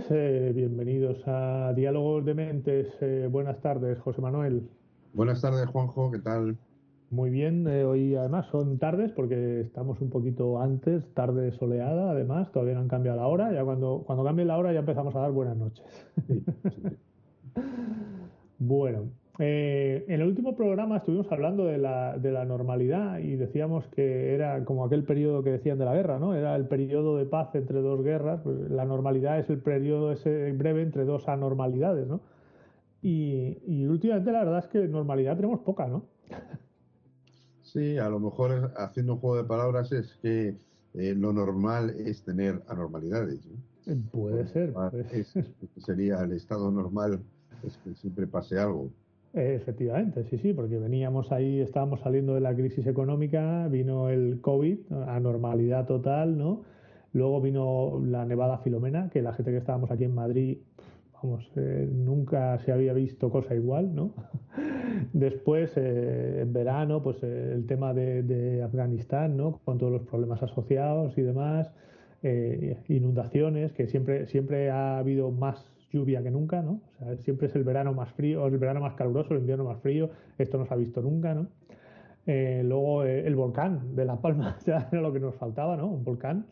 tardes, eh, bienvenidos a Diálogos de Mentes. Eh, buenas tardes, José Manuel. Buenas tardes, Juanjo, ¿qué tal? Muy bien, eh, hoy además son tardes porque estamos un poquito antes, tarde soleada, además, todavía no han cambiado la hora, ya cuando, cuando cambie la hora ya empezamos a dar buenas noches. Sí, sí. Bueno, eh, en el último programa estuvimos hablando de la, de la normalidad y decíamos que era como aquel periodo que decían de la guerra, ¿no? Era el periodo de paz entre dos guerras. Pues la normalidad es el periodo ese breve entre dos anormalidades, ¿no? Y, y últimamente la verdad es que normalidad tenemos poca, ¿no? Sí, a lo mejor haciendo un juego de palabras es que eh, lo normal es tener anormalidades. ¿no? Puede ser. Puede es- ser. sería el estado normal, es que siempre pase algo. Efectivamente, sí, sí, porque veníamos ahí, estábamos saliendo de la crisis económica, vino el COVID, anormalidad total, ¿no? Luego vino la nevada Filomena, que la gente que estábamos aquí en Madrid, vamos, eh, nunca se había visto cosa igual, ¿no? Después, eh, en verano, pues eh, el tema de, de Afganistán, ¿no? Con todos los problemas asociados y demás, eh, inundaciones, que siempre, siempre ha habido más lluvia que nunca, ¿no? O sea, siempre es el verano más frío, el verano más caluroso, el invierno más frío, esto no se ha visto nunca, ¿no? Eh, luego eh, el volcán de La Palma, ya era lo que nos faltaba, ¿no? Un volcán.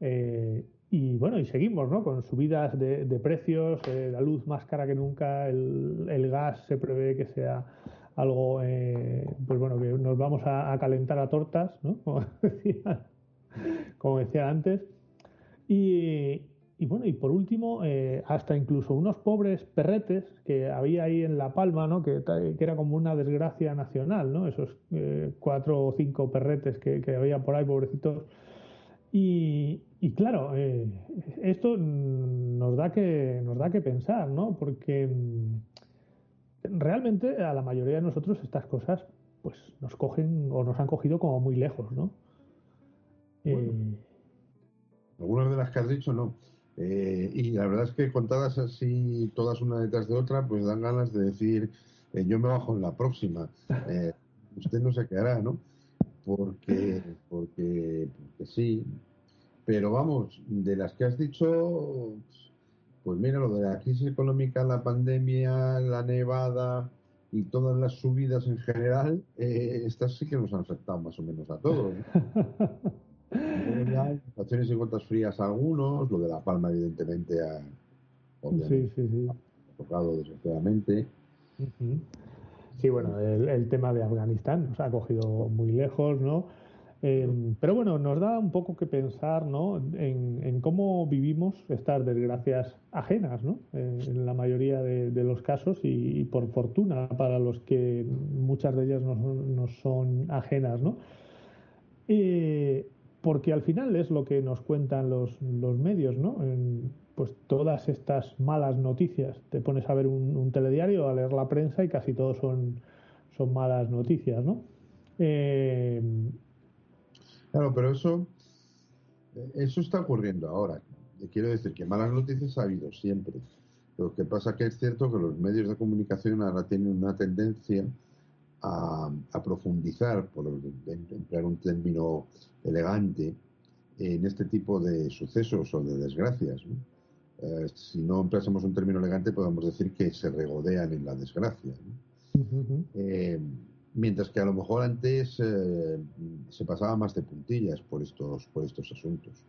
Eh, y bueno, y seguimos, ¿no? Con subidas de, precios, eh, la luz más cara que nunca, el, gas se prevé que sea algo, pues bueno, que nos vamos a, a calentar a tortas, ¿no? Como decía, como decía antes. Y, y bueno, y por último, eh, hasta incluso unos pobres perretes que había ahí en La Palma, ¿no? Que, que era como una desgracia nacional, ¿no? Esos eh, cuatro o cinco perretes que, que había por ahí, pobrecitos. Y, y claro, eh, esto nos da que nos da que pensar, ¿no? Porque mm, realmente a la mayoría de nosotros estas cosas, pues nos cogen o nos han cogido como muy lejos, ¿no? Bueno. Eh, Algunas de las que has dicho no. Eh, y la verdad es que contadas así, todas una detrás de otra, pues dan ganas de decir, eh, yo me bajo en la próxima. Eh, usted no se quedará, ¿no? Porque, porque, porque sí. Pero vamos, de las que has dicho, pues mira, lo de la crisis económica, la pandemia, la nevada y todas las subidas en general, eh, estas sí que nos han afectado más o menos a todos. ¿no? Hay estaciones y gotas frías a algunos, lo de La Palma evidentemente ha, sí, sí, sí. ha tocado desgraciadamente. Sí, bueno, el, el tema de Afganistán nos ha cogido muy lejos, ¿no? Eh, pero bueno, nos da un poco que pensar, ¿no? En, en cómo vivimos estas desgracias ajenas, ¿no? Eh, en la mayoría de, de los casos y, y por fortuna para los que muchas de ellas no, son- no son ajenas, ¿no? Eh, porque al final es lo que nos cuentan los, medios, ¿no? En, pues todas estas malas noticias. Te pones a ver un, telediario, a leer la prensa y casi todo son, son malas noticias, ¿no? Eh, Claro, pero eso, eso está ocurriendo ahora. Quiero decir que malas noticias ha habido siempre. Lo que pasa que es cierto que los medios de comunicación ahora tienen una tendencia a, a profundizar, por em- emplear un término elegante, en este tipo de sucesos o de desgracias. ¿no? Eh, si no empleásemos un término elegante, podemos decir que se regodean en la desgracia. Eh, mientras que a lo mejor antes eh, se pasaba más de puntillas por estos, por estos asuntos.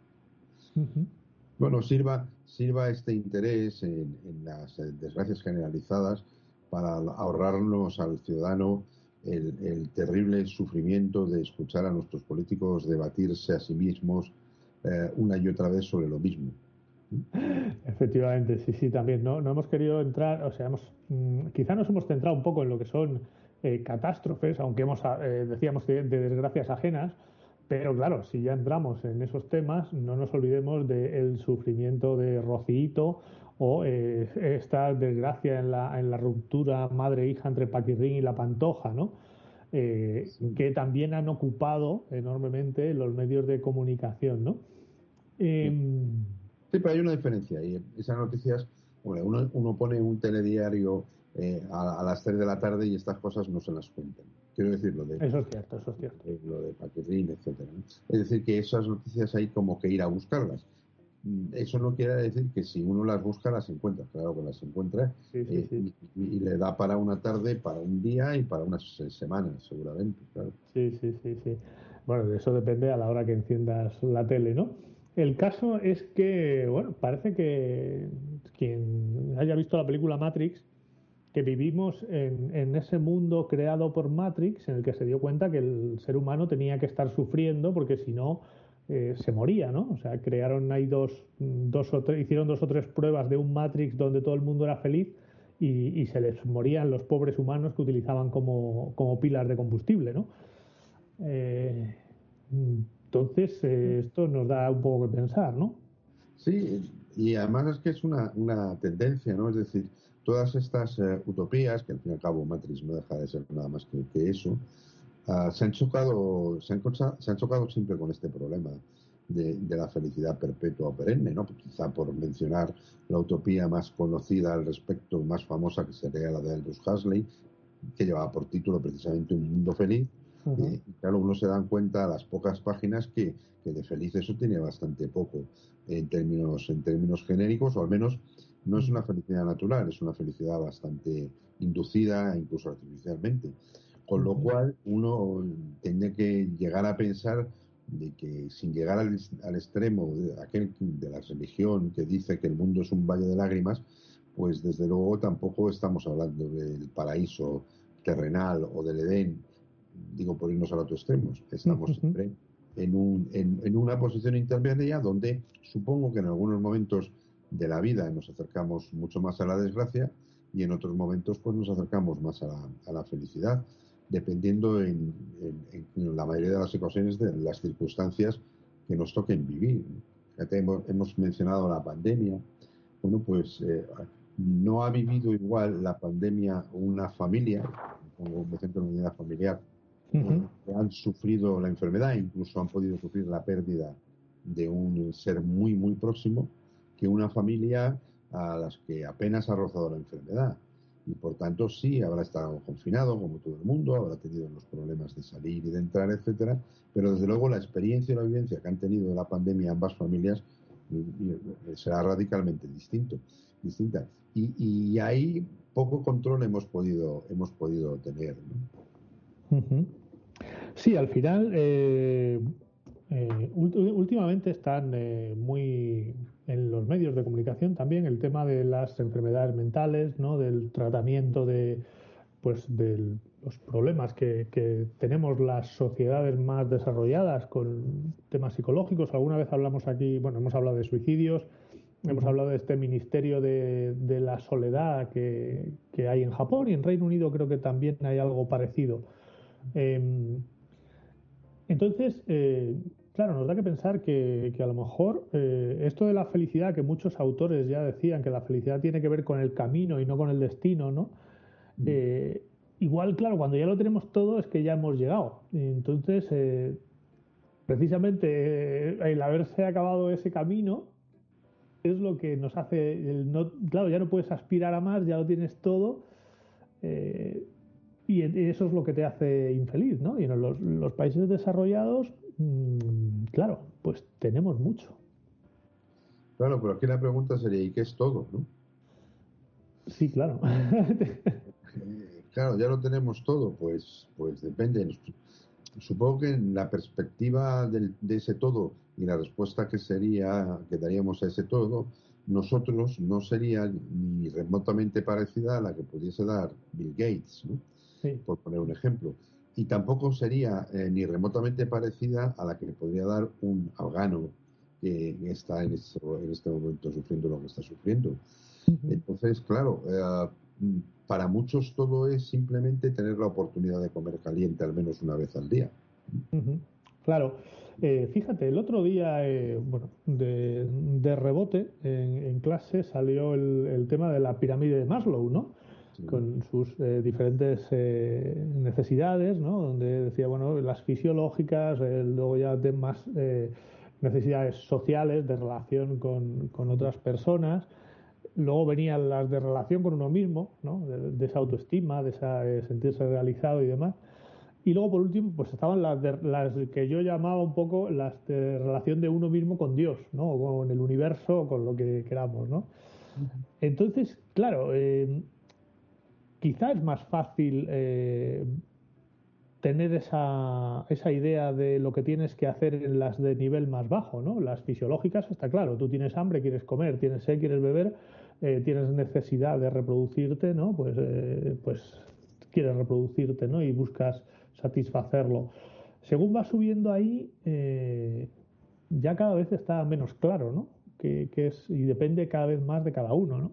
Bueno, sirva, sirva este interés en, en las desgracias generalizadas para ahorrarnos al ciudadano el, terrible sufrimiento de escuchar a nuestros políticos debatirse a sí mismos eh, una y otra vez sobre lo mismo. Efectivamente, sí, sí, también. No, no hemos querido entrar, o sea, hemos, mm, quizá nos hemos centrado un poco en lo que son eh, catástrofes, aunque hemos, eh, decíamos, de, desgracias ajenas, pero claro, si ya entramos en esos temas, no nos olvidemos del sufrimiento de Rocito o eh, esta desgracia en la, en la ruptura madre-hija entre Paquirrín y la Pantoja, ¿no? Eh, que también han ocupado enormemente los medios de comunicación, ¿no? Em, sí. pero hay una diferencia. Y esas noticias, uno, uno pone un telediario eh, a, las 3 de la tarde y estas cosas no se las cuentan. Quiero decir lo de... Eso es cierto, eso es cierto. lo de Paquirrín, etcétera. Es decir, que esas noticias hay como que ir a buscarlas eso no quiere decir que si uno las busca las encuentra, claro que las encuentra eh, Y, le da para una tarde, para un día y para unas semanas seguramente. Sí, sí, sí, sí. Bueno, eso depende a la hora que enciendas la tele, ¿no? El caso es que, bueno, parece que quien haya visto la película Matrix, que vivimos en, en, ese mundo creado por Matrix, en el que se dio cuenta que el ser humano tenía que estar sufriendo porque si no eh, se moría, ¿no? O sea, crearon ahí dos, dos o tres, hicieron dos o tres pruebas de un Matrix donde todo el mundo era feliz y, se les morían los pobres humanos que utilizaban como, como pilas de combustible, ¿no? Eh, entonces, eh, esto nos da un poco que pensar, ¿no? Sí, y además es que es una, una tendencia, ¿no? Es decir, todas estas utopías, que al fin y al cabo Matrix no deja de ser nada más que eso, Ah, se han chocado, se han, se han chocado siempre con este problema de, la felicidad perpetua o perenne, ¿no? Quizá por mencionar la utopía más conocida al respecto, más famosa, que sería la de Aldous Huxley, que llevaba por título precisamente Un mundo feliz. y claro, uno se dan cuenta a las pocas páginas que, que, de feliz eso tiene bastante poco en términos, en términos genéricos, o al menos no es una felicidad natural, es una felicidad bastante inducida, incluso artificialmente. Con lo cual uno tiene que llegar a pensar de que sin llegar al, extremo de, aquel, de la religión que dice que el mundo es un valle de lágrimas, pues desde luego tampoco estamos hablando del paraíso terrenal o del Edén, digo por irnos al otro extremo. Estamos siempre en, un, en, una posición intermedia donde supongo que en algunos momentos de la vida nos acercamos mucho más a la desgracia y en otros momentos pues nos acercamos más a la, a la felicidad dependiendo en, la mayoría de las ocasiones de las circunstancias que nos toquen vivir. Hemos, hemos mencionado la pandemia. Bueno, pues eh, no ha vivido igual la pandemia una familia, como un ejemplo de unidad familiar, que han sufrido la enfermedad, incluso han podido sufrir la pérdida de un ser muy, muy próximo, que una familia a las que apenas ha rozado la enfermedad y por tanto sí habrá estado confinado como todo el mundo, habrá tenido los problemas de salir y de entrar, etcétera, pero desde luego la experiencia y la vivencia que han tenido de la pandemia ambas familias será radicalmente distinto, distinta. Y, ahí poco control hemos podido hemos podido tener. Sí, al final eh, eh, últimamente están eh, muy en los medios de comunicación también el tema de las enfermedades mentales, ¿no? del tratamiento de, pues, de los problemas que, que, tenemos las sociedades más desarrolladas con temas psicológicos. Alguna vez hablamos aquí, bueno, hemos hablado de suicidios, hemos hablado de este ministerio de, de la soledad que, que, hay en Japón y en Reino Unido creo que también hay algo parecido. Em, entonces, eh, Claro, nos da que pensar que, a lo mejor eh, esto de la felicidad, que muchos autores ya decían que la felicidad tiene que ver con el camino y no con el destino, ¿no? Mm. Eh, igual, claro, cuando ya lo tenemos todo es que ya hemos llegado. Entonces, eh, precisamente el haberse acabado ese camino es lo que nos hace, el no, claro, ya no puedes aspirar a más, ya lo tienes todo. y eso es lo que te hace infeliz, ¿no? Y en los países desarrollados claro, pues tenemos mucho. Claro, pero aquí la pregunta sería, ¿y qué es todo? ¿no? Sí, claro. Eh, claro, ya lo tenemos todo, pues, pues depende. Supongo que en la perspectiva de ese todo y la respuesta que sería que daríamos a ese todo nosotros no sería ni remotamente parecida a la que pudiese dar Bill Gates, por poner un ejemplo. Y tampoco sería eh, ni remotamente parecida a la que podría dar un afgano que está en este, en este momento sufriendo lo que está sufriendo. Entonces, claro, eh, para muchos todo es simplemente tener la oportunidad de comer caliente al menos una vez al día. Claro. Eh, fíjate, el otro día, eh, bueno, de, rebote en, clase salió el, tema de la pirámide de Maslow, ¿no? Con sus eh, diferentes necesidades, ¿no? Donde decía, bueno, las fisiológicas, luego ya de más necesidades sociales, de relación con, con, otras personas. Luego venían las de relación con uno mismo, ¿no? De, esa autoestima, de esa, sentirse realizado y demás. Y luego, por último, pues estaban las, las que yo llamaba un poco las de relación de uno mismo con Dios, ¿no? O con el universo, con lo que queramos, ¿no? Entonces, claro, eh, quizá es más fácil eh, tener esa, esa idea de lo que tienes que hacer en las de nivel más bajo, ¿no? Las fisiológicas, está claro, tú tienes hambre, quieres comer, tienes sed, quieres beber, eh, tienes necesidad de reproducirte, ¿no? Pues, pues quieres reproducirte, ¿no? Y buscas satisfacerlo. Según va subiendo ahí, eh, ya cada vez está menos claro, ¿no? Que, es, y depende cada vez más de cada uno, ¿no?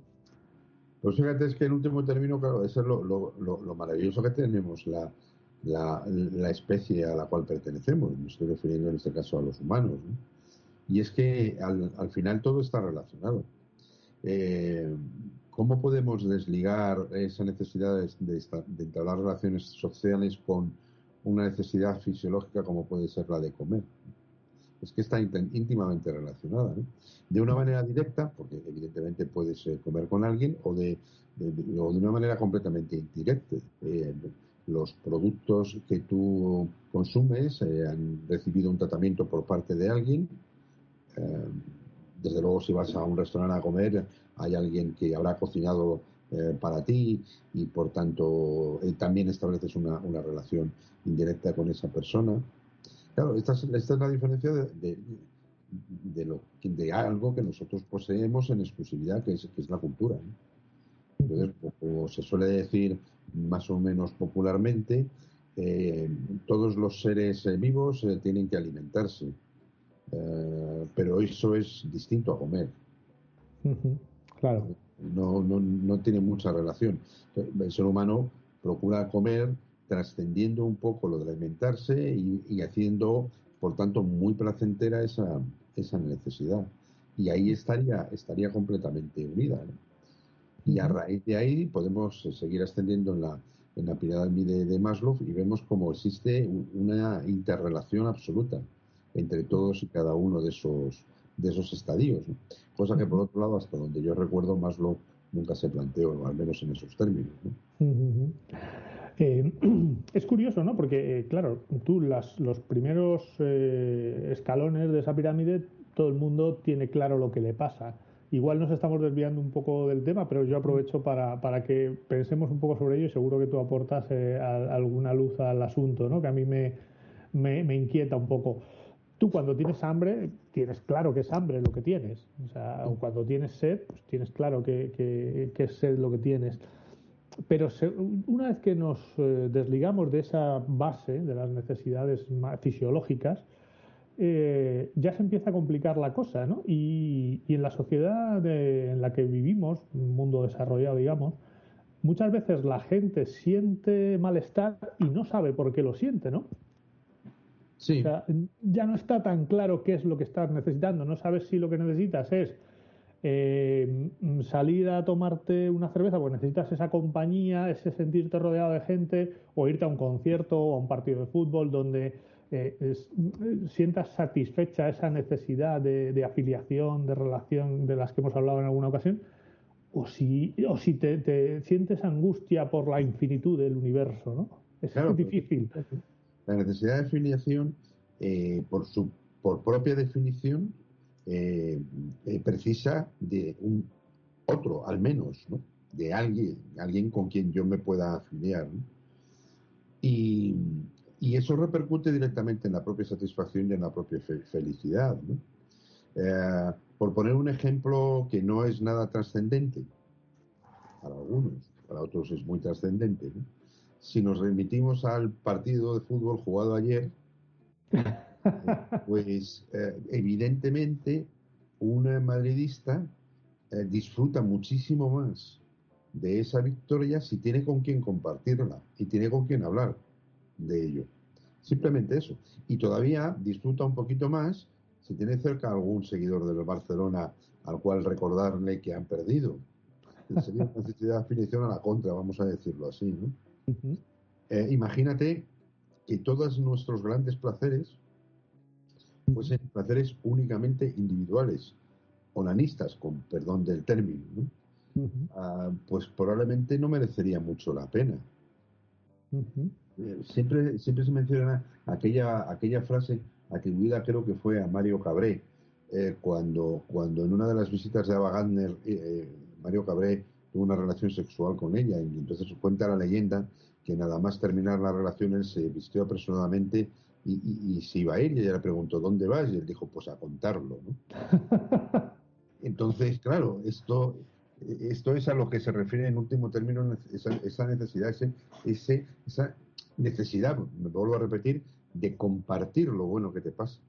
Pues fíjate, es que en último término, claro, eso es lo, lo, maravilloso que tenemos, la, especie a la cual pertenecemos. Me estoy refiriendo en este caso a los humanos. Y es que al, al, final todo está relacionado. Eh, ¿Cómo podemos desligar esa necesidad de, de, de entablar relaciones sociales con una necesidad fisiológica como puede ser la de comer. Es que está íntimamente relacionada. De una manera directa, porque evidentemente puedes eh, comer con alguien, o de, de, una manera completamente indirecta. Eh, los productos que tú consumes eh, han recibido un tratamiento por parte de alguien. desde luego, si vas a un restaurante a comer, hay alguien que habrá cocinado para ti y por tanto también estableces una, relación indirecta con esa persona. Claro, esta es, esta es la diferencia de, de, lo, de algo que nosotros poseemos en exclusividad, que es, que es la cultura. Entonces, como se suele decir más o menos popularmente, eh, todos los seres vivos tienen que alimentarse, pero eso es distinto a comer. Claro no, no, no tiene mucha relación. El ser humano procura comer trascendiendo un poco lo de alimentarse y, haciendo, por tanto, muy placentera esa, esa necesidad. Y ahí estaría, estaría completamente unida. Y a raíz de ahí podemos seguir ascendiendo en la, en la pirámide de Maslow y vemos cómo existe una interrelación absoluta entre todos y cada uno de esos, de esos estadios. Cosa que, por otro lado, hasta donde yo recuerdo, Maslow nunca se planteó, al menos en esos términos. Eh, es curioso, ¿no? Porque, eh, claro, tú las, los primeros eh, escalones de esa pirámide, todo el mundo tiene claro lo que le pasa. Igual nos estamos desviando un poco del tema, pero yo aprovecho para, para que pensemos un poco sobre ello y seguro que tú aportas alguna luz al asunto, ¿no? Que a mí me, me, inquieta un poco tú cuando tienes hambre, tienes claro que es hambre lo que tienes. O sea, cuando tienes sed, pues tienes claro que, es sed lo que tienes. Pero una vez que nos eh, desligamos de esa base, de las necesidades fisiológicas, eh, ya se empieza a complicar la cosa, ¿no? Y, en la sociedad en la que vivimos, un mundo desarrollado, digamos, muchas veces la gente siente malestar y no sabe por qué lo siente, ¿no? ya no está tan claro qué es lo que estás necesitando. No sabes si lo que necesitas es eh, salir a tomarte una cerveza porque necesitas esa compañía, ese sentirte rodeado de gente, o irte a un concierto o a un partido de fútbol donde eh, sientas satisfecha esa necesidad de, afiliación, de relación de las que hemos hablado en alguna ocasión, o si, o si te, sientes angustia por la infinitud del universo, ¿no? Es difícil la necesidad de afiliación, eh, por, su, por propia definición, eh, eh, precisa de un otro, al menos, ¿no? de alguien, alguien con quien yo me pueda afiliar. Y, y, eso repercute directamente en la propia satisfacción y en la propia felicidad. por poner un ejemplo que no es nada trascendente, para algunos, para otros es muy trascendente, si nos remitimos al partido de fútbol jugado ayer, pues eh, evidentemente un madridista eh, disfruta muchísimo más de esa victoria si tiene con quien compartirla y tiene con quien hablar de ello. Simplemente eso. Y todavía disfruta un poquito más si tiene cerca algún seguidor del Barcelona al cual recordarle que han perdido. Sería una necesidad de afiliación a la contra, vamos a decirlo así. ¿no? Eh, imagínate que todos nuestros grandes placeres fuesen placeres únicamente individuales, onanistas, con perdón del término, ah, pues probablemente no merecería mucho la pena. Eh, siempre, siempre se menciona aquella, aquella frase atribuida creo que fue a Mario Cabré, eh, cuando, cuando en una de las visitas de Ava Gardner, eh, Mario Cabré tuvo una relación sexual con ella, y entonces cuenta la leyenda que nada más terminar la relación él se vistió apresuradamente y, se iba a ir y ella le preguntó ¿dónde vas? y él dijo pues a contarlo ¿no? entonces claro esto esto es a lo que se refiere en último término esa, necesidad ese, ese, esa necesidad me vuelvo a repetir de compartir lo bueno que te pasa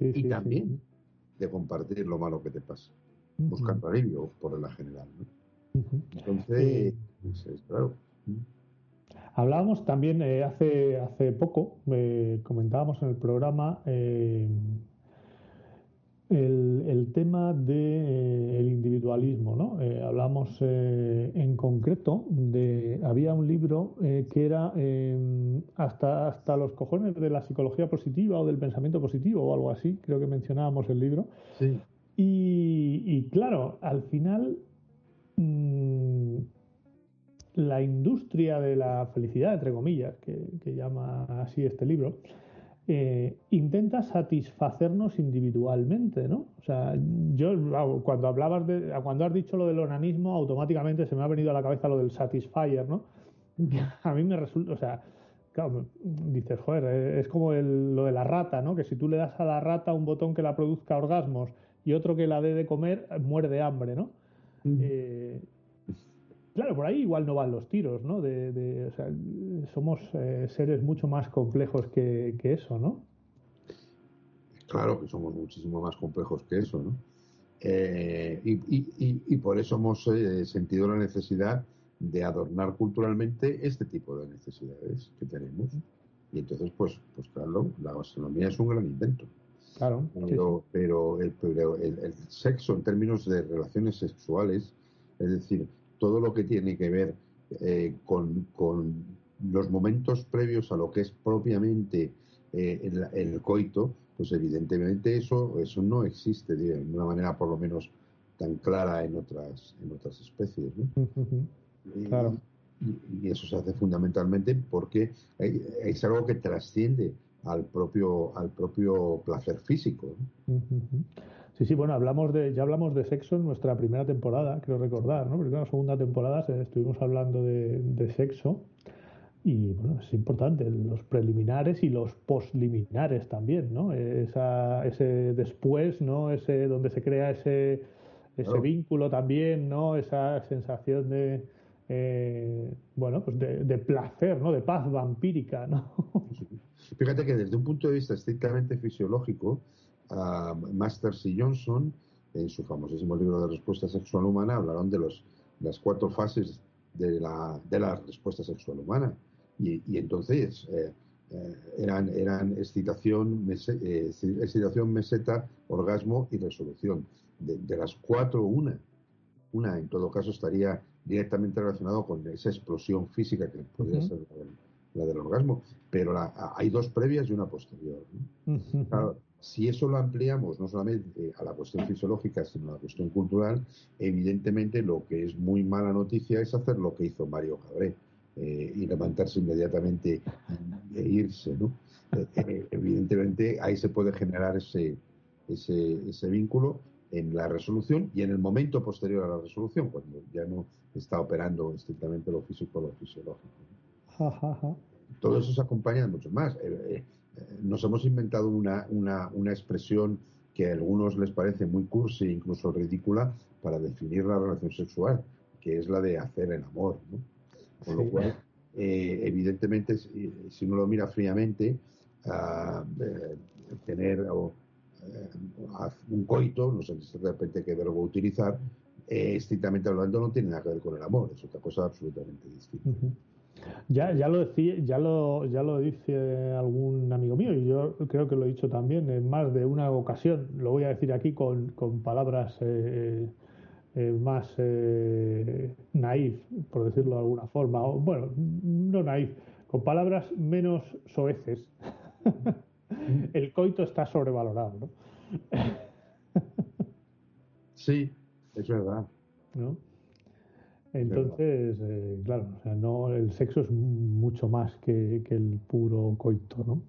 y también de compartir lo malo que te pasa buscando alivio por la general ¿no? entonces pues, claro Hablábamos también eh, hace, hace poco, eh, comentábamos en el programa eh, el, tema del de, el individualismo. ¿no? hablamos en concreto de. Había un libro que era hasta, hasta los cojones de la psicología positiva o del pensamiento positivo o algo así, creo que mencionábamos el libro. Sí. Y, y claro, al final. Mmm, la industria de la felicidad, entre comillas, que, llama así este libro, eh, intenta satisfacernos individualmente, ¿no? O sea, yo cuando hablabas de, cuando has dicho lo del onanismo, automáticamente se me ha venido a la cabeza lo del satisfier, ¿no? A mí me resulta, o sea, claro, dices, joder, eh, es como lo de la rata, ¿no? Que si tú le das a la rata un botón que la produzca orgasmos y otro que la dé de comer, muere de hambre, ¿no? Claro, por ahí igual no van los tiros, ¿no? De, o sea, somos eh, seres mucho más complejos que, eso, ¿no? Claro que somos muchísimo más complejos que eso, ¿no? Eh, y, por eso hemos eh, sentido la necesidad de adornar culturalmente este tipo de necesidades que tenemos. Y entonces, pues, pues claro, la gastronomía es un gran invento. Claro. Pero, pero, el, pero el sexo en términos de relaciones sexuales, es decir, todo lo que tiene que ver eh, con, los momentos previos a lo que es propiamente eh, el, coito, pues evidentemente eso, eso no existe de una manera por lo menos tan clara en otras, en otras especies. Claro. Y, eso se hace fundamentalmente porque es algo que trasciende al propio, al propio placer físico. Sí, sí, bueno, hablamos de, ya hablamos de sexo en nuestra primera temporada, creo recordar, ¿no? Primera o segunda temporada estuvimos hablando de, sexo y bueno, es importante, los preliminares y los postliminares también, ¿no? Esa, ese después, ¿no? Ese donde se crea ese, ese vínculo también, ¿no? Esa sensación de, eh, bueno, pues de, de, placer, ¿no? De paz vampírica, ¿no? Fíjate que desde un punto de vista estrictamente fisiológico, Masters y Johnson, en su famosísimo libro de respuesta sexual humana, hablaron de los, las cuatro fases de la, de la respuesta sexual humana. Y, entonces eh, eh, eran, eran excitación, eh, excitación, meseta, orgasmo y resolución. De, las cuatro, una. Una, en todo caso, estaría directamente relacionado con esa explosión física que podría ser la del, orgasmo, pero hay dos previas y una posterior. Si eso lo ampliamos no solamente a la cuestión fisiológica, sino a la cuestión cultural, evidentemente lo que es muy mala noticia es hacer lo que hizo Mario Cabré eh, y levantarse inmediatamente e irse. ¿no? Eh, eh, evidentemente ahí se puede generar ese, ese, ese vínculo en la resolución y en el momento posterior a la resolución, cuando ya no está operando estrictamente lo físico o lo fisiológico. Todo eso se acompaña de mucho más nos hemos inventado una, una, una expresión que a algunos les parece muy cursi, incluso ridícula, para definir la relación sexual, que es la de hacer el amor. ¿no? Con lo cual, eh, evidentemente, si, uno lo mira fríamente, uh, tener eh, un coito, no sé de repente qué verbo utilizar, estrictamente hablando no tiene nada que ver con el amor, es otra cosa absolutamente distinta. Ya, ya lo decía, ya lo, ya lo dice algún amigo mío y yo creo que lo he dicho también en más de una ocasión. Lo voy a decir aquí con, con palabras eh, eh, más eh, naif, por decirlo de alguna forma. O, bueno, no naif, con palabras menos soeces. El coito está sobrevalorado, ¿no? sí, es verdad. ¿No? Entonces, eh, claro, o sea, no, el sexo es mucho más que, el puro coito, ¿no?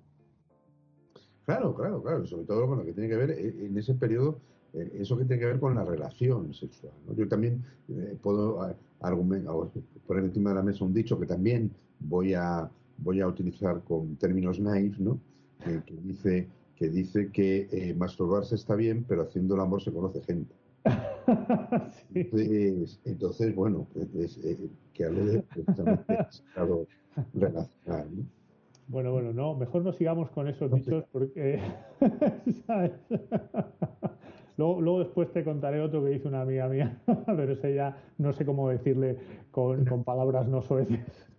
Claro, claro, claro. Sobre todo con lo que tiene que ver eh, en ese periodo, eh, eso que tiene que ver con la relación sexual. Yo también puedo argumentar, poner encima de la mesa un dicho que también voy a voy a utilizar con términos naif, ¿no? que dice que dice que masturbarse está bien, pero haciendo el amor se conoce gente. entonces, bueno, es, eh, que hable de estado relacional. Bueno, bueno, no, mejor no sigamos con esos dichos porque, luego, luego, después te contaré otro que dice una amiga mía, pero ese ya no sé cómo decirle con, con palabras no soeces.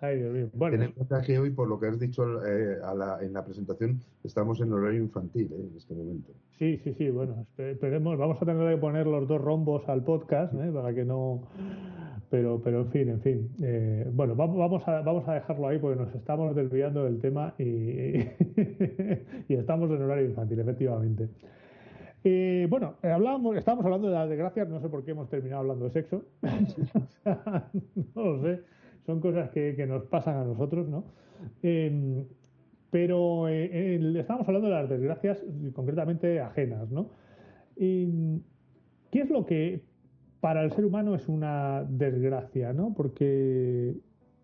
Ay, Dios mío. Bueno. Ten en cuenta que hoy, por lo que has dicho eh, en la presentación, estamos en horario infantil eh, en este momento. Sí, sí, sí. Bueno, esperemos. Vamos a tener que poner los dos rombos al podcast eh, para que no. Pero, pero en fin, en fin. bueno, vamos a, vamos a dejarlo ahí porque nos estamos desviando del tema y, y estamos en horario infantil, efectivamente. bueno, hablábamos, estábamos hablando de las desgracias, no sé por qué hemos terminado hablando de sexo. no lo sé son cosas que, nos pasan a nosotros, ¿no? Em, pero eh, estamos hablando de las desgracias concretamente ajenas, ¿no? ¿Qué es lo que para el ser humano es una desgracia, ¿no? Porque,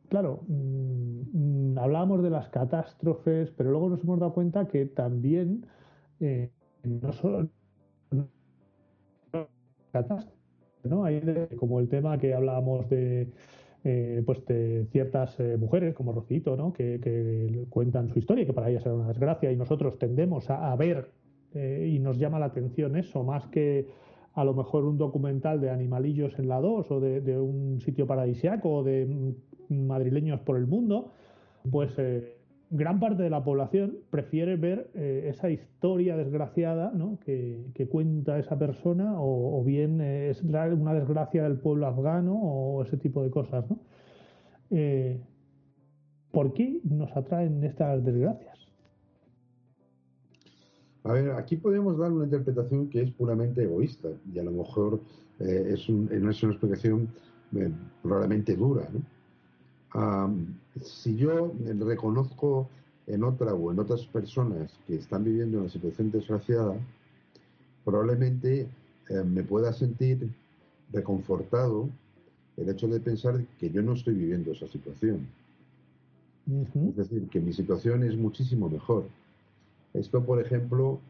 claro, mm, hablábamos de las catástrofes, pero luego nos hemos dado cuenta que también eh, no solo catástrofes, ¿no? Hay como el tema que hablábamos de eh, pues de ciertas eh, mujeres como Rocito, ¿no? Que, cuentan su historia que para ellas era una desgracia y nosotros tendemos a, ver eh, y nos llama la atención eso más que a lo mejor un documental de animalillos en la 2 o de, un sitio paradisiaco o de mm, madrileños por el mundo, pues gran parte de la población prefiere ver eh, esa historia desgraciada ¿no? que, cuenta esa persona o, bien eh, es una desgracia del pueblo afgano o ese tipo de cosas. ¿no? Eh, ¿Por qué nos atraen estas desgracias? A ver, aquí podemos dar una interpretación que es puramente egoísta y a lo mejor es, un, es, una explicación probablemente dura. ¿no? Si yo reconozco en otra o en otras personas que están viviendo una situación desgraciada, probablemente eh, me pueda sentir reconfortado el hecho de pensar que yo no estoy viviendo esa situación. Es decir, que mi situación es muchísimo mejor. Esto, por ejemplo,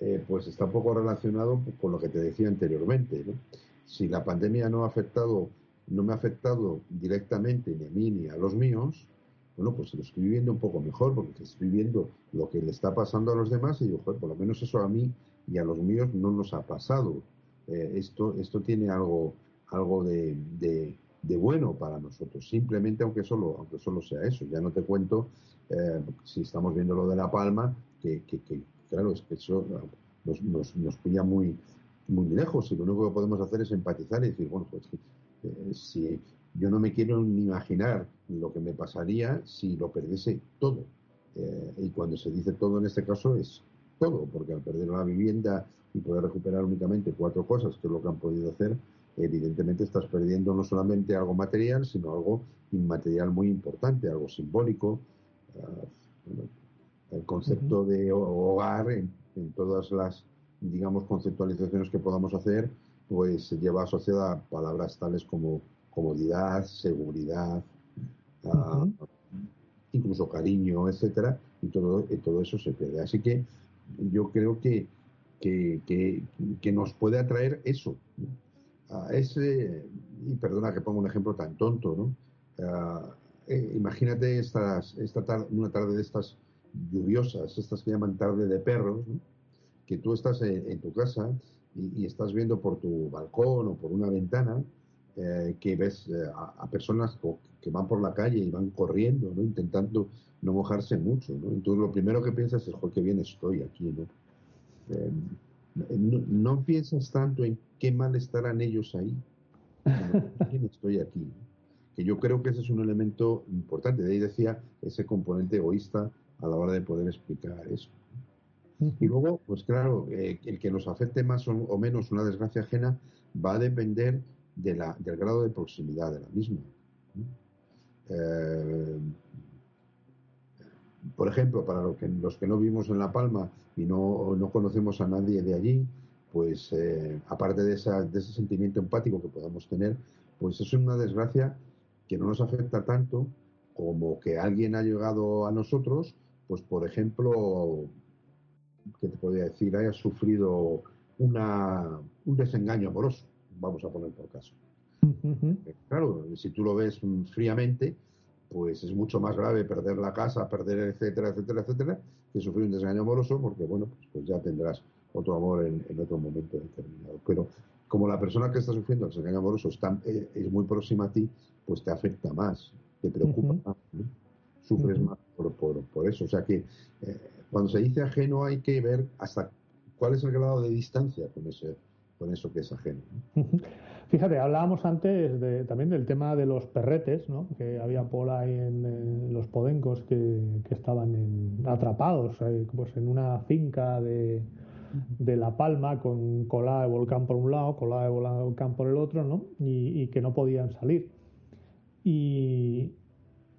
eh, pues está un poco relacionado con lo que te decía anteriormente. Si la pandemia no ha afectado no me ha afectado directamente ni a mí ni a los míos, bueno, pues lo estoy viviendo un poco mejor porque estoy viendo lo que le está pasando a los demás y digo, joder, por lo menos eso a mí y a los míos no nos ha pasado. Eh, esto, esto tiene algo, algo de, de, bueno para nosotros, simplemente aunque solo, aunque solo sea eso. Ya no te cuento eh, si estamos viendo lo de La Palma, que, que, claro, es que eso nos, nos, nos pilla muy, muy lejos y lo único que podemos hacer es empatizar y decir, bueno, pues eh, si yo no me quiero ni imaginar lo que me pasaría si lo perdiese todo. Eh, y cuando se dice todo en este caso es todo, porque al perder una vivienda y poder recuperar únicamente cuatro cosas, que es lo que han podido hacer, evidentemente estás perdiendo no solamente algo material, sino algo inmaterial muy importante, algo simbólico. Eh, el concepto de hogar en, todas las, digamos, conceptualizaciones que podamos hacer, pues lleva asociada palabras tales como comodidad, seguridad, ah, incluso cariño, etcétera, y todo, y todo eso se pierde. Así que yo creo que, que, que, nos puede atraer eso. A ese, y perdona que ponga un ejemplo tan tonto, ¿no? Eh, imagínate estas, esta tarde, una tarde de estas lluviosas, estas que llaman tarde de perros, que tú estás en, tu casa y, estás viendo por tu balcón o por una ventana eh, que ves eh, a, personas que van por la calle y van corriendo, ¿no? intentando no mojarse mucho. ¿no? Entonces lo primero que piensas es, joder, qué bien estoy aquí. ¿no? no, piensas tanto en qué mal estarán ellos ahí, quién estoy aquí que yo creo que ese es un elemento importante. De ahí decía ese componente egoísta a la hora de poder explicar eso. Y luego, pues claro, eh, el que nos afecte más o, menos una desgracia ajena va a depender de la, del grado de proximidad de la misma. Eh, por ejemplo, para los que, los que no vivimos en La Palma y no, no conocemos a nadie de allí, pues eh, aparte de, esa, de ese sentimiento empático que podamos tener, pues es una desgracia que no nos afecta tanto como que alguien ha llegado a nosotros, pues por ejemplo, que te podría decir, haya sufrido una, un desengaño amoroso, vamos a poner por caso. Eh, claro, si tú lo ves fríamente, pues es mucho más grave perder la casa, perder etcétera, etcétera, etcétera, que sufrir un desengaño amoroso, porque bueno, pues, pues ya tendrás otro amor en, otro momento determinado. Pero como la persona que está sufriendo el desengaño amoroso está, eh, es muy próxima a ti, pues te afecta más, te preocupa más, sufres más por, por, eso. O sea que eh, cuando se dice ajeno hay que ver hasta cuál es el grado de distancia con, ese, con eso que es ajeno. Fíjate, hablábamos antes de, también del tema de los perretes, ¿no? que había por ahí en, los podencos que, que estaban atrapados eh, pues en una finca de, de La Palma con colada de volcán por un lado, colada de volcán por el otro, ¿no? y que no podían salir. Y,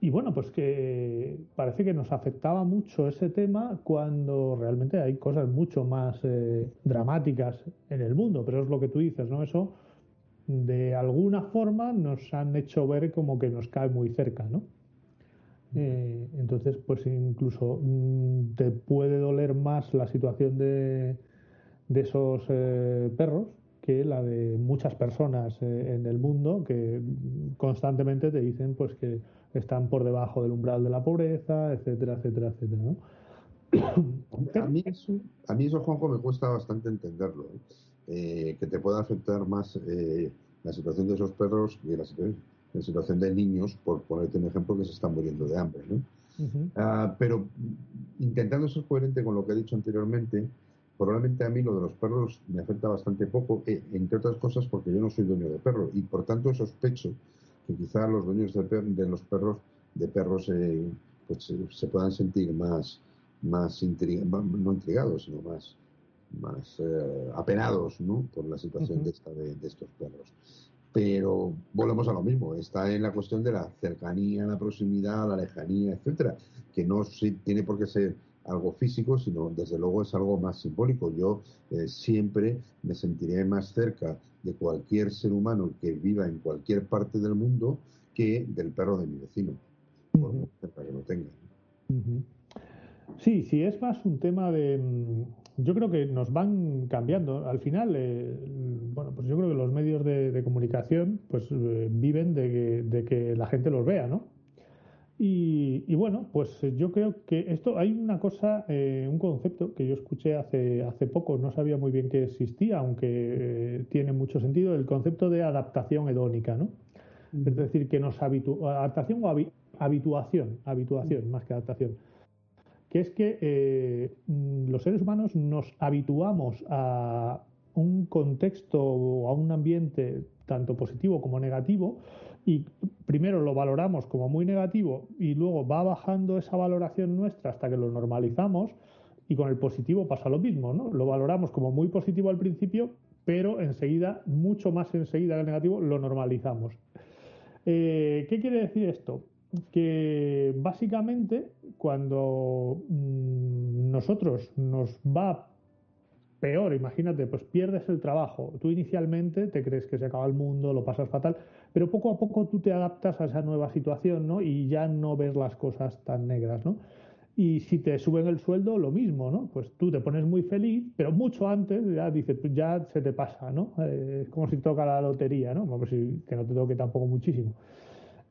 bueno, pues que parece que nos afectaba mucho ese tema cuando realmente hay cosas mucho más eh, dramáticas en el mundo, pero es lo que tú dices, ¿no? Eso de alguna forma nos han hecho ver como que nos cae muy cerca, ¿no? Eh, entonces, pues incluso mm, te puede doler más la situación de, de esos eh, perros que la de muchas personas eh, en el mundo que constantemente te dicen pues que están por debajo del umbral de la pobreza, etcétera, etcétera, etcétera, ¿no? A mí eso, a mí eso Juanjo, me cuesta bastante entenderlo, ¿eh? Eh, que te pueda afectar más la situación de esos perros que la situación, de niños, por ponerte un ejemplo, que se están muriendo de hambre, ¿no? Ah, pero intentando ser coherente con lo que he dicho anteriormente, probablemente a mí lo de los perros me afecta bastante poco, eh, entre otras cosas porque yo no soy dueño de perro y por tanto sospecho que quizá los dueños de, de los perros de perros eh, pues se, puedan sentir más más no intrigados sino más más eh, apenados ¿no? por la situación de, esta, de, estos perros pero volvemos a lo mismo está en la cuestión de la cercanía la proximidad la lejanía etcétera que no tiene por qué ser algo físico, sino desde luego es algo más simbólico. Yo eh, siempre me sentiré más cerca de cualquier ser humano que viva en cualquier parte del mundo que del perro de mi vecino, por cerca que lo tenga. Sí, sí, es más un tema de... Mm, yo creo que nos van cambiando. Al final, eh, bueno, pues yo creo que los medios de, comunicación pues eh, viven de de que la gente los vea, ¿no? Y, bueno, pues yo creo que esto hay una cosa, eh, un concepto que yo escuché hace, hace poco, no sabía muy bien que existía, aunque eh, tiene mucho sentido, el concepto de adaptación hedónica, ¿no? Es decir, que nos habitu adaptación o habituación, habituación más que adaptación, que es que eh, los seres humanos nos habituamos a un contexto o a un ambiente tanto positivo como negativo y primero lo valoramos como muy negativo y luego va bajando esa valoración nuestra hasta que lo normalizamos y con el positivo pasa lo mismo, ¿no? Lo valoramos como muy positivo al principio, pero enseguida, mucho más enseguida que el negativo, lo normalizamos. Eh, ¿Qué quiere decir esto? Que básicamente cuando mm, nosotros nos va peor, imagínate, pues pierdes el trabajo. Tú inicialmente te crees que se acaba el mundo, lo pasas fatal, pero poco a poco tú te adaptas a esa nueva situación, ¿no? Y ya no ves las cosas tan negras, ¿no? Y si te suben el sueldo, lo mismo, ¿no? Pues tú te pones muy feliz, pero mucho antes ya dices, pues ya se te pasa, ¿no? Eh, es como si toca la lotería, ¿no? Como si que no te toque tampoco muchísimo.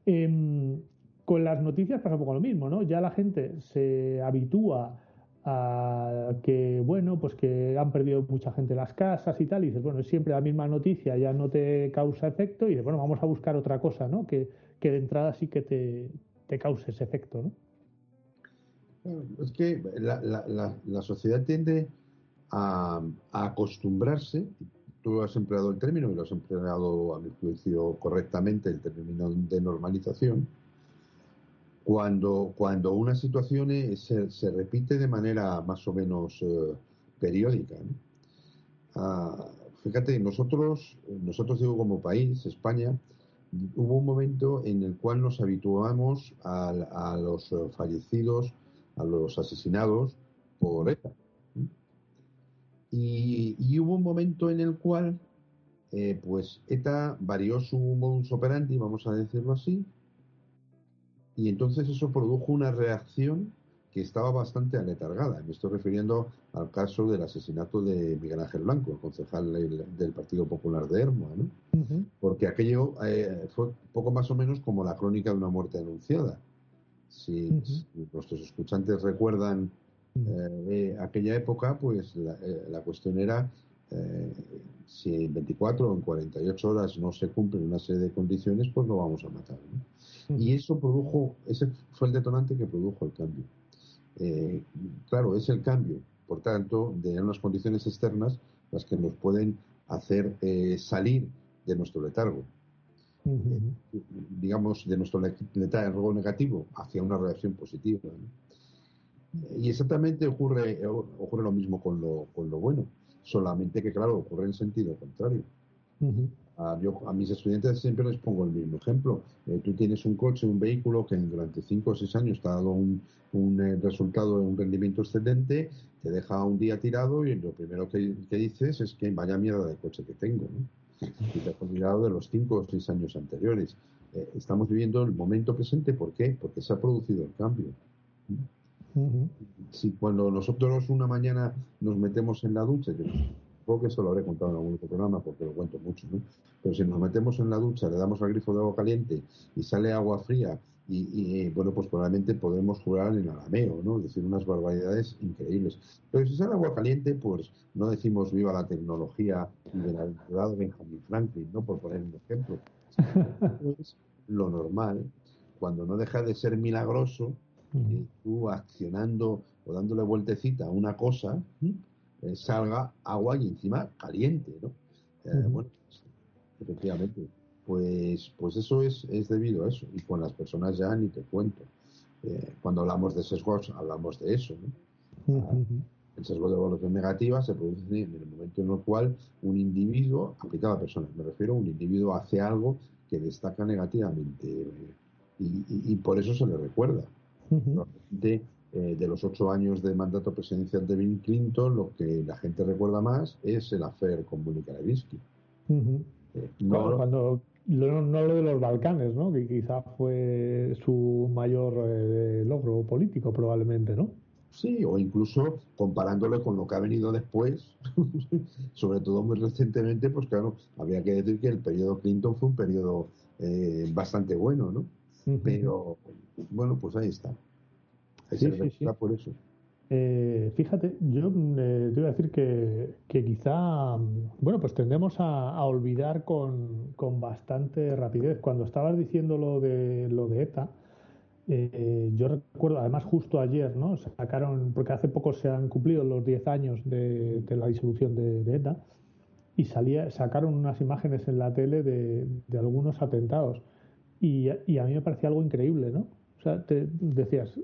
Em, con las noticias pasa un poco lo mismo, ¿no? Ya la gente se habitúa a que, bueno, pues que han perdido mucha gente las casas y tal, y dices, bueno, siempre la misma noticia, ya no te causa efecto, y dices, bueno, vamos a buscar otra cosa, ¿no? Que, que de entrada sí que te, te cause ese efecto, ¿no? Es que la, sociedad tiende a, acostumbrarse, tú has empleado el término y lo has empleado a mi juicio correctamente, el término de normalización, cuando, cuando una situación se, se repite de manera más o menos eh, periódica. Ah, fíjate, nosotros, nosotros digo como país, España, hubo un momento en el cual nos habituamos a, a los fallecidos a los asesinados por ETA. Y, hubo un momento en el cual, eh, pues ETA varió su modus operandi, vamos a decirlo así, y entonces eso produjo una reacción que estaba bastante aletargada. Me estoy refiriendo al caso del asesinato de Miguel Ángel Blanco, el concejal del, Partido Popular de Hermoa, Porque aquello eh, fue poco más o menos como la crónica de una muerte anunciada. Si, nuestros escuchantes recuerdan eh, aquella época, pues la, eh, cuestión era eh, si en 24 o en 48 horas no se cumplen una serie de condiciones, pues lo vamos a matar. Y eso produjo, ese fue el detonante que produjo el cambio. claro, es el cambio, por tanto, de unas condiciones externas las que nos pueden hacer salir de nuestro letargo digamos, de nuestro letargo negativo hacia una reacción positiva. Y exactamente ocurre, ocurre lo mismo con lo, con lo bueno, solamente que, claro, ocurre en sentido contrario. A, yo, a mis estudiantes siempre les pongo el mismo ejemplo. Eh, tú tienes un coche, un vehículo que durante 5 o 6 años te ha dado un, un eh, resultado, un rendimiento excelente, te deja un día tirado y lo primero que, que dices es que vaya mierda de coche que tengo. ¿no? y te has olvidado de los cinco o seis años anteriores. Eh, estamos viviendo el momento presente, ¿por qué? Porque se ha producido el cambio. Si cuando nosotros una mañana nos metemos en la ducha, yo supongo que eso lo habré contado en algún otro programa porque lo cuento mucho, ¿no? pero si nos metemos en la ducha, le damos al grifo de agua caliente y sale agua fría y, bueno, pues probablemente podemos jugar en arameo, ¿no? Es decir, unas barbaridades increíbles. Pero si sale agua caliente, pues no decimos viva la tecnología de la de Benjamin Franklin, ¿no? Por poner un ejemplo. Es lo normal, cuando no deja de ser milagroso, que tú accionando o dándole vueltecita a una cosa, eh, salga agua y encima caliente, ¿no? Eh, bueno, pues, efectivamente pues, pues eso es, es debido a eso. Y con las personas ya ni te cuento. Eh, cuando hablamos de sesgos, hablamos de eso. El sesgo de evaluación negativa se produce en el momento en el cual un individuo, aplicado a personas, me refiero, un individuo hace algo que destaca negativamente y, por eso se le recuerda. Eh, de los ocho años de mandato presidencial de Bill Clinton, lo que la gente recuerda más es el afer con Mónica Lewinsky. Eh, no, cuando no, lo de los Balcanes, ¿no? que quizá fue su mayor eh, logro político probablemente, ¿no? Sí, o incluso comparándolo con lo que ha venido después, sobre todo muy recientemente, pues claro, habría que decir que el periodo Clinton fue un periodo eh, bastante bueno, ¿no? Pero bueno, pues ahí está. Sí, por eso. Eh, fíjate, yo eh, te iba a decir que, quizá, bueno, pues tendemos a, olvidar con, bastante rapidez. Cuando estabas diciendo lo de, lo de ETA, eh, yo recuerdo, además justo ayer, ¿no? Sacaron, porque hace poco se han cumplido los 10 años de, la disolución de, ETA, y salía, sacaron unas imágenes en la tele de, algunos atentados. Y, y, a mí me parecía algo increíble, ¿no? O sea, te decías,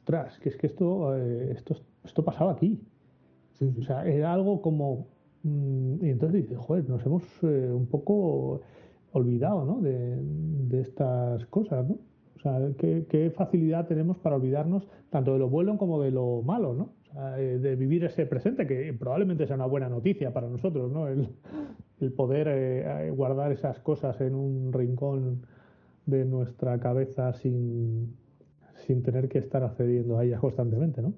ostras, que es que esto, eh, esto, esto pasaba aquí. O sea, era algo como... Mm, y entonces dices, joder, nos hemos eh, un poco olvidado ¿no? de, estas cosas, ¿no? O sea, ¿qué, facilidad tenemos para olvidarnos tanto de lo bueno como de lo malo, ¿no? O sea, eh, de vivir ese presente, que probablemente sea una buena noticia para nosotros, ¿no? El, el poder guardar esas cosas en un rincón de nuestra cabeza sin, sin tener que estar accediendo a ellas constantemente, ¿no?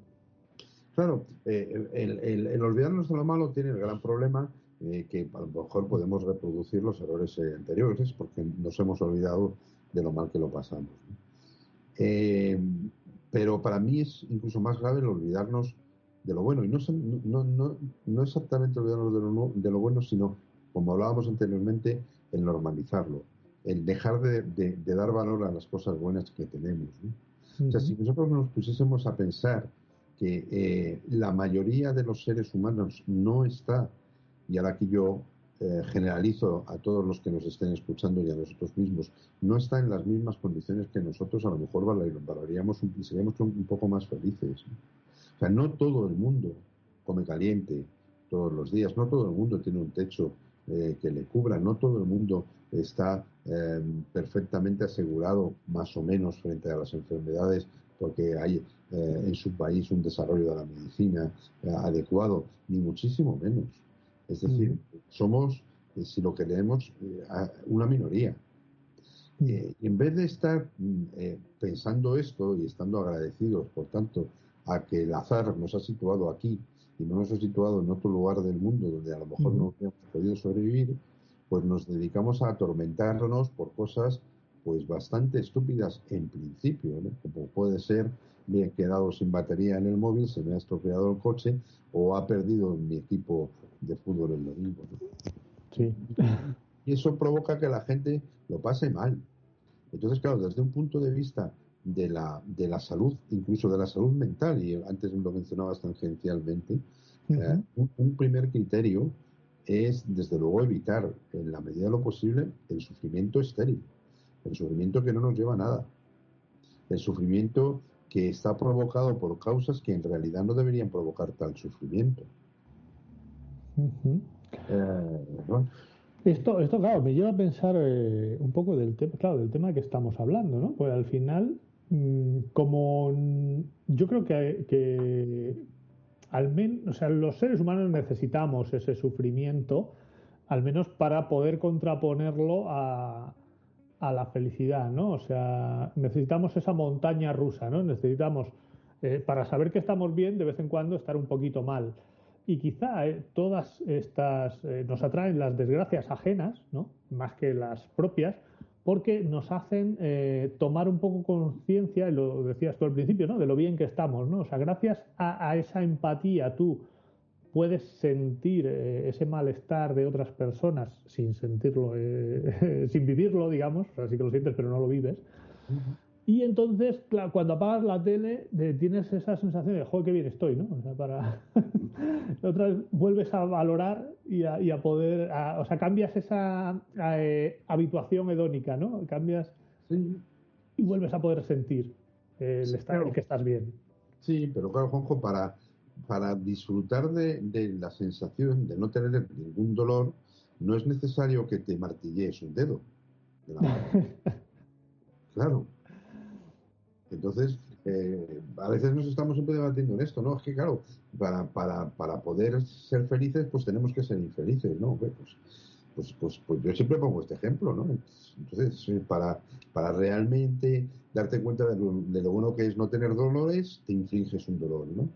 Claro, eh, el, olvidarnos de lo malo tiene el gran problema eh, que a lo mejor podemos reproducir los errores eh, anteriores porque nos hemos olvidado de lo mal que lo pasamos. pero para mí es incluso más grave el olvidarnos de lo bueno. Y no, no, no, no exactamente olvidarnos de lo, de lo, bueno, sino, como hablábamos anteriormente, el normalizarlo, el dejar de, dar valor a las cosas buenas que tenemos. O sea, si nosotros nos pusiésemos a pensar que eh, la mayoría de los seres humanos no está, y ahora aquí yo eh, generalizo a todos los que nos estén escuchando y a nosotros mismos, no está en las mismas condiciones que nosotros, a lo mejor valoraríamos y seríamos un, poco más felices. O sea, no todo el mundo come caliente todos los días, no todo el mundo tiene un techo eh, que le cubra, no todo el mundo está perfectamente asegurado más o menos frente a las enfermedades porque hay eh, en su país un desarrollo de la medicina eh, adecuado, ni muchísimo menos. Es decir, somos, eh, si lo queremos, una minoría. y en vez de estar mm, pensando esto y estando agradecidos, por tanto, a que el azar nos ha situado aquí y no nos ha situado en otro lugar del mundo donde a lo mejor no hemos podido sobrevivir, pues nos dedicamos a atormentarnos por cosas pues bastante estúpidas en principio, como puede ser me he quedado sin batería en el móvil, se me ha estropeado el coche o ha perdido mi equipo de fútbol el domingo. Sí. Y eso provoca que la gente lo pase mal. Entonces, claro, desde un punto de vista de la, de la salud, incluso de la salud mental, y antes lo mencionabas tangencialmente, eh, un, primer criterio es, desde luego, evitar, en la medida de lo posible, el sufrimiento estéril el sufrimiento que no nos lleva a nada, el sufrimiento que está provocado por causas que en realidad no deberían provocar tal sufrimiento. Eh, esto, esto, claro, me lleva a pensar eh, un poco del tema, claro, del tema que estamos hablando, ¿no? Pues al final, mm, como yo creo que, que al menos, o sea, los seres humanos necesitamos ese sufrimiento, al menos para poder contraponerlo a, a la felicidad, ¿no? O sea, necesitamos esa montaña rusa, ¿no? Necesitamos, eh, para saber que estamos bien, de vez en cuando estar un poquito mal. Y quizá eh, todas estas eh, nos atraen las desgracias ajenas, ¿no? Más que las propias, porque nos hacen tomar un poco conciencia, y lo decías tú al principio, ¿no? De lo bien que estamos, ¿no? O sea, gracias a, a esa empatía tú puedes sentir eh, ese malestar de otras personas sin sentirlo, eh, sin vivirlo, digamos, o sea, sí que lo sientes pero no lo vives. Y entonces, claro, cuando apagas la tele, tienes esa sensación de, joder, qué bien estoy, ¿no? O sea, para... otra vez vuelves a valorar y a, poder, o sea, cambias esa eh, habituación hedónica, ¿no? Cambias y vuelves a poder sentir el, estar, el que estás bien. Sí, pero claro, Juanjo, para para disfrutar de, la sensación de no tener ningún dolor, no es necesario que te martillees un dedo. claro. Entonces, eh, a veces nos estamos siempre debatiendo en esto, ¿no? Es que, claro, para, para, para poder ser felices, pues tenemos que ser infelices, ¿no? Pues, pues, pues, pues, yo siempre pongo este ejemplo, ¿no? Entonces, para, para realmente darte cuenta de lo, de lo bueno que es no tener dolores, te infliges un dolor, ¿no?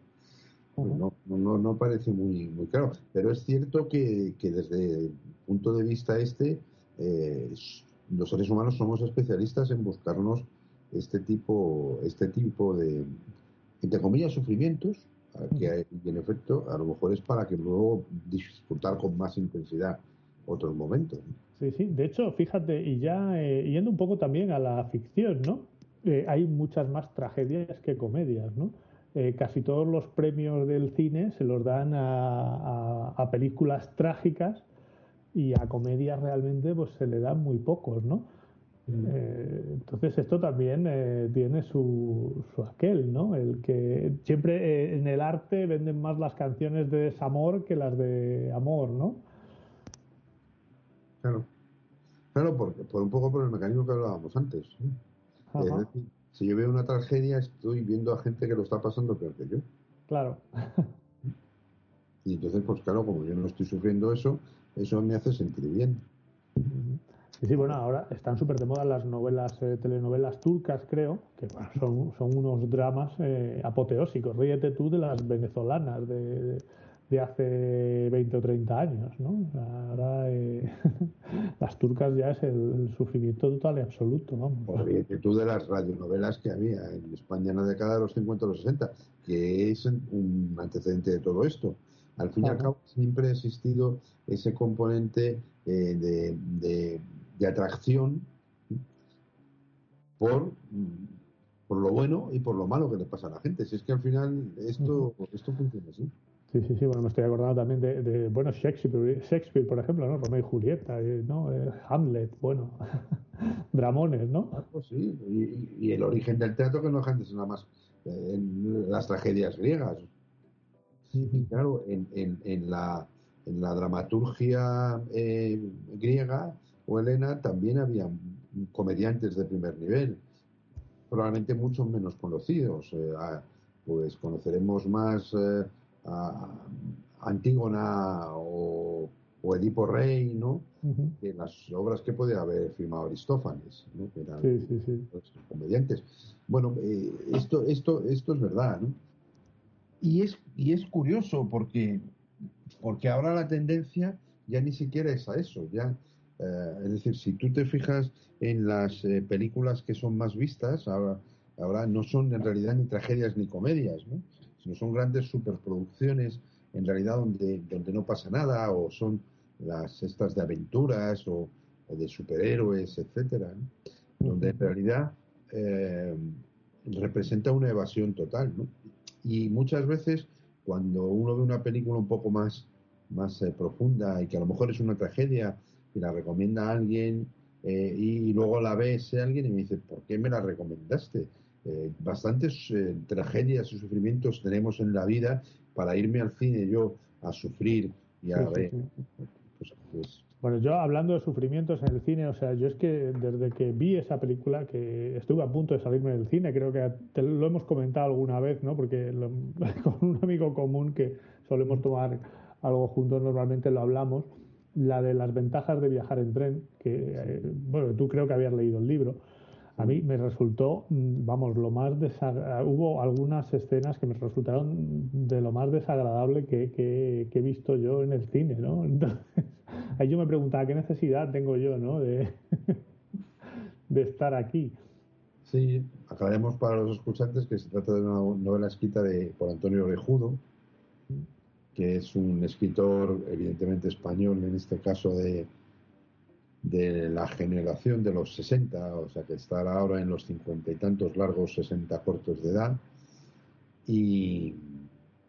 no, no, no parece muy, muy claro. Pero es cierto que, desde el punto de vista este, eh, los seres humanos somos especialistas en buscarnos este tipo, este tipo de, entre comillas, sufrimientos, que en efecto a lo mejor es para que luego disfrutar con más intensidad otros momentos. Sí, sí, de hecho, fíjate, y ya eh, yendo un poco también a la ficción, ¿no? Eh, hay muchas más tragedias que comedias, ¿no? Eh, casi todos los premios del cine se los dan a, películas trágicas y a comedias realmente pues se le dan muy pocos, ¿no? Mm. Eh, entonces esto también eh, tiene su, su, aquel, ¿no? El que siempre en el arte venden más las canciones de desamor que las de amor, ¿no? Claro, claro, por, por un poco por el mecanismo que hablábamos antes. Si yo veo una tragedia, estoy viendo a gente que lo está pasando peor que yo. Claro. Y entonces, pues claro, como yo no estoy sufriendo eso, eso me hace sentir bien. Sí, sí, bueno, ahora están súper de moda las novelas, eh, telenovelas turcas, creo, que son, son unos dramas eh, apoteósicos. Ríete tú de las venezolanas de, de, hace 20 o 30 años, ¿no? Ahora eh, las turcas ya es el, sufrimiento total y absoluto, vamos. ríete tú de las radionovelas que había en España en la década de los 50 o los 60, que es un antecedente de todo esto. Al fin y al cabo siempre ha existido ese componente de de atracción por, por lo bueno y por lo malo que le pasa a la gente. Si es que al final esto, esto funciona así. Sí, sí, sí, bueno, me estoy acordando también de, bueno, Shakespeare, Shakespeare, por ejemplo, ¿no? Romeo y Julieta, eh, ¿no? Eh, Hamlet, bueno, Dramones, ¿no? Ah, pues sí, y, el origen del teatro que no es antes nada más eh, en las tragedias griegas. Y claro, en, en, en, la, en la dramaturgia griega o Elena también había comediantes de primer nivel, probablemente mucho menos conocidos. Eh, pues conoceremos más eh, a Antígona o, Edipo Rey, ¿no? Que las obras que podía haber firmado Aristófanes, ¿no? Que eran comediantes. Bueno, eh, esto, esto, esto es verdad, ¿no? Y es, y es curioso porque, porque ahora la tendencia ya ni siquiera es a eso, ya eh, es decir, si tú te fijas en las eh, películas que son más vistas, ahora, ahora, no son en realidad ni tragedias ni comedias, ¿no? sino son grandes superproducciones en realidad donde, donde no pasa nada o son las estas de aventuras o, de superhéroes, etcétera, donde en realidad eh, representa una evasión total. ¿no? Y muchas veces cuando uno ve una película un poco más, más profunda y que a lo mejor es una tragedia y la recomienda a alguien eh, y, luego la ve ese alguien y me dice, ¿por qué me la recomendaste? Eh, bastantes eh, tragedias y sufrimientos tenemos en la vida para irme al cine yo a sufrir y a ver. Pues, pues, bueno, yo hablando de sufrimientos en el cine, o sea, yo es que desde que vi esa película, que estuve a punto de salirme del cine, creo que lo hemos comentado alguna vez, ¿no? Porque con un amigo común que solemos tomar algo juntos, normalmente lo hablamos la de las ventajas de viajar en tren, que, eh, bueno, tú creo que habías leído el libro. A mí me resultó, mm, vamos, lo más desagradable. Hubo algunas escenas que me resultaron de lo más desagradable que, he visto yo en el cine, ¿no? Entonces, ahí yo me preguntaba, ¿qué necesidad tengo yo, ¿no? De, de estar aquí. Sí, aclaremos para los escuchantes que se trata de una novela escrita de, por Antonio Orejudo, que es un escritor evidentemente español, en este caso de, de la generación de los 60, o sea que estará ahora en los cincuenta y tantos largos, 60 cortos de edad, y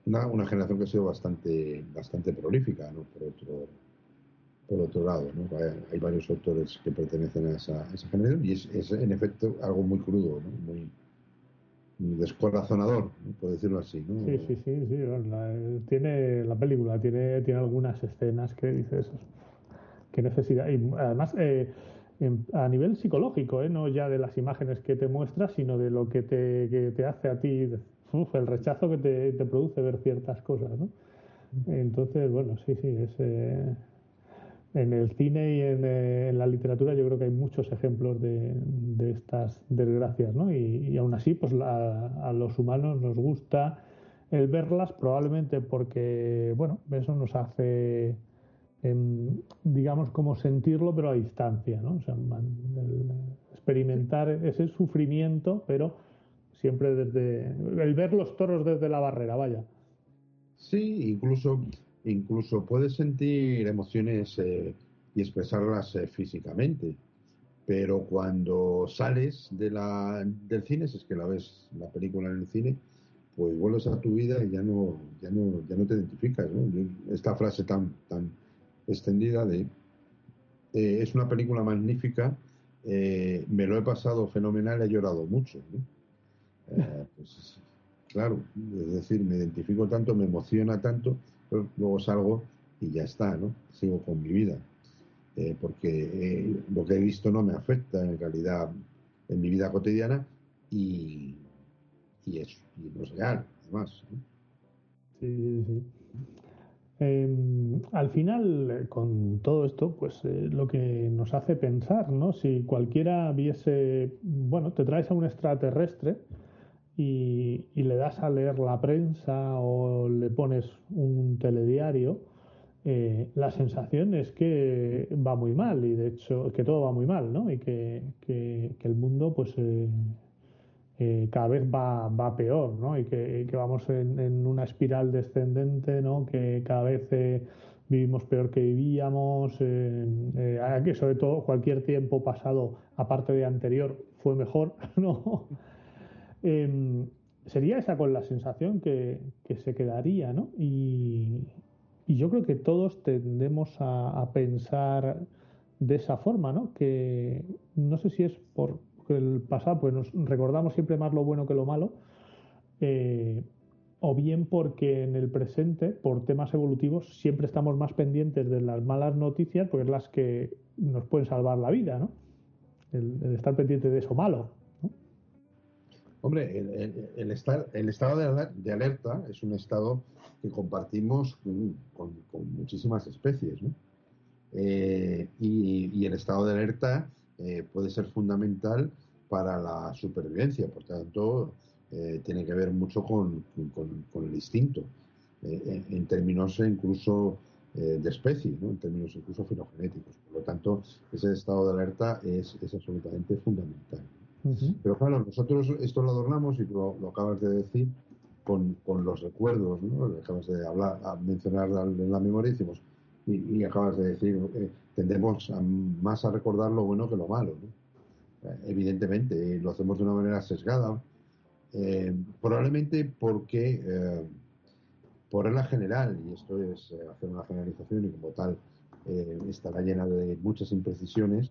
una, generación que ha sido bastante, bastante prolífica, ¿no? por, otro, por otro lado. ¿no? Hay, varios autores que pertenecen a esa, generación y es, en efecto algo muy crudo, ¿no? Descorazonador, por decirlo así. ¿no? Sí, sí, sí, sí. La, tiene la película, tiene, tiene algunas escenas que dices, qué necesidad. Y además, eh, a nivel psicológico, ¿eh? no ya de las imágenes que te muestra, sino de lo que te, que te hace a ti, el rechazo que te, te, produce ver ciertas cosas. ¿no? Entonces, bueno, sí, sí, es. Eh, en el cine y eh, en, la literatura yo creo que hay muchos ejemplos de, estas desgracias, ¿no? Y, aún así, pues a los humanos nos gusta el verlas probablemente porque, bueno, eso nos hace, em, digamos, como sentirlo, pero a distancia, ¿no? O sea, experimentar ese sufrimiento, pero siempre desde, el ver los toros desde la barrera, vaya. Sí, incluso incluso puedes sentir emociones eh, y expresarlas eh, físicamente, pero cuando sales de la, del cine, si es que la ves la película en el cine, pues vuelves a tu vida y ya no, ya no, ya no te identificas. Esta frase tan, tan extendida de eh, es una película magnífica, me lo he pasado fenomenal, he llorado mucho. pues, claro, es decir, me identifico tanto, me emociona tanto luego salgo y ya está, ¿no? Sigo con mi vida. Eh, porque eh, lo que he visto no me afecta en realidad en mi vida cotidiana y, y, es, y no es real, además. Sí, sí, sí. Em, al final, con todo esto, pues eh, lo que nos hace pensar, ¿no? Si cualquiera viese, bueno, te traes a un extraterrestre y, le das a leer la prensa o le pones un telediario, eh, la sensación es que va muy mal y de hecho que todo va muy mal, ¿no? Y que, el mundo, pues, eh, eh, cada vez va, va peor, ¿no? Y que, vamos en, una espiral descendente, ¿no? Que cada vez eh, vivimos peor que vivíamos, que sobre todo cualquier tiempo pasado, aparte de anterior, fue mejor, ¿no? Em, sería esa con la sensación que, se quedaría, ¿no? Y, yo creo que todos tendemos a, pensar de esa forma, ¿no? Que no sé si es por, el pasado, pues nos recordamos siempre más lo bueno que lo malo, eh, o bien porque en el presente, por temas evolutivos, siempre estamos más pendientes de las malas noticias, porque es las que nos pueden salvar la vida, ¿no? El, estar pendiente de eso malo. Hombre, el, estar, el estado de alerta es un estado que compartimos con, muchísimas especies, ¿no? Eh, y, el estado de alerta eh, puede ser fundamental para la supervivencia, por tanto, eh, tiene que ver mucho con, el instinto, en, términos incluso de especie, en términos incluso filogenéticos. Por lo tanto, ese estado de alerta es, absolutamente fundamental. Pero claro, nosotros esto lo adornamos, y lo, acabas de decir, con, los recuerdos, ¿no? acabas de hablar, mencionar en la memoria, decimos, y, acabas de decir, tendemos más a recordar lo bueno que lo malo. Evidentemente, lo hacemos de una manera sesgada, eh, probablemente porque, eh, por regla general, y esto es eh, hacer una generalización y como tal estará llena de muchas imprecisiones,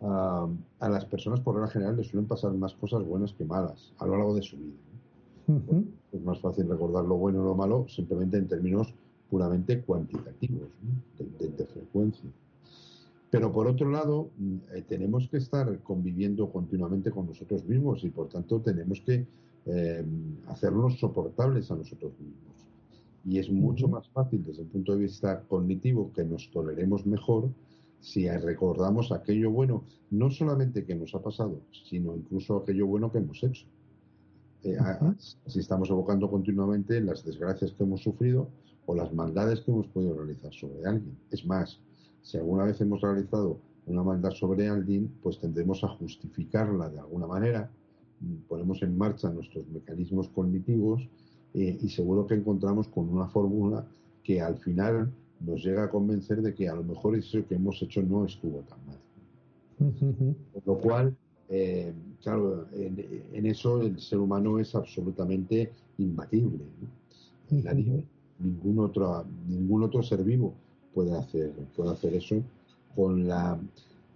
a las personas por regla general les suelen pasar más cosas buenas que malas a lo largo de su vida. es más fácil recordar lo bueno o lo malo simplemente en términos puramente cuantitativos, de, frecuencia. Pero por otro lado, mm, eh, tenemos que estar conviviendo continuamente con nosotros mismos y por tanto tenemos que eh, hacernos soportables a nosotros mismos. Y es mucho más fácil desde el punto de vista cognitivo que nos toleremos mejor si recordamos aquello bueno, no solamente que nos ha pasado, sino incluso aquello bueno que hemos hecho. Eh, si estamos evocando continuamente las desgracias que hemos sufrido o las maldades que hemos podido realizar sobre alguien. Es más, si alguna vez hemos realizado una maldad sobre alguien, pues tendremos a justificarla de alguna manera, ponemos en marcha nuestros mecanismos cognitivos eh, y seguro que encontramos con una fórmula que al final nos llega a convencer de que a lo mejor eso que hemos hecho no estuvo tan mal. Por lo cual, eh, claro, en, eso el ser humano es absolutamente imbatible. ¿no? ningún otro, ningún otro ser vivo puede hacer, puede hacer eso con la,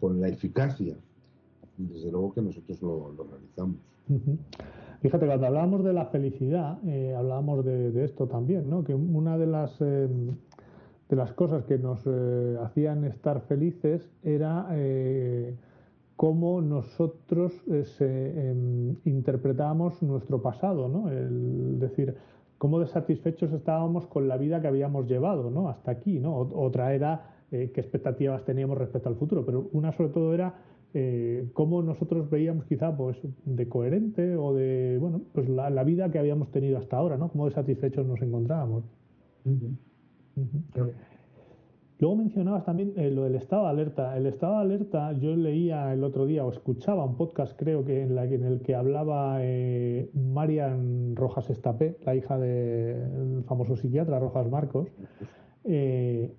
con la eficacia. Desde luego que nosotros lo, realizamos. Fíjate, cuando hablábamos de la felicidad, eh, hablábamos de, esto también, ¿no? Que una de las eh, de las cosas que nos eh, hacían estar felices era cómo nosotros em, interpretábamos nuestro pasado, ¿no? El decir, cómo desatisfechos estábamos con la vida que habíamos llevado ¿no? hasta aquí. ¿no? Otra era eh, qué expectativas teníamos respecto al futuro, pero una sobre todo era eh, cómo nosotros veíamos quizá pues, de coherente o de bueno pues la, vida que habíamos tenido hasta ahora, ¿no? cómo desatisfechos nos encontrábamos. Luego mencionabas también eh, lo del estado de alerta. El estado de alerta, yo leía el otro día o escuchaba un podcast, creo que en, la, en el que hablaba eh, Marian Rojas Estapé, la hija del famoso psiquiatra Rojas Marcos, eh,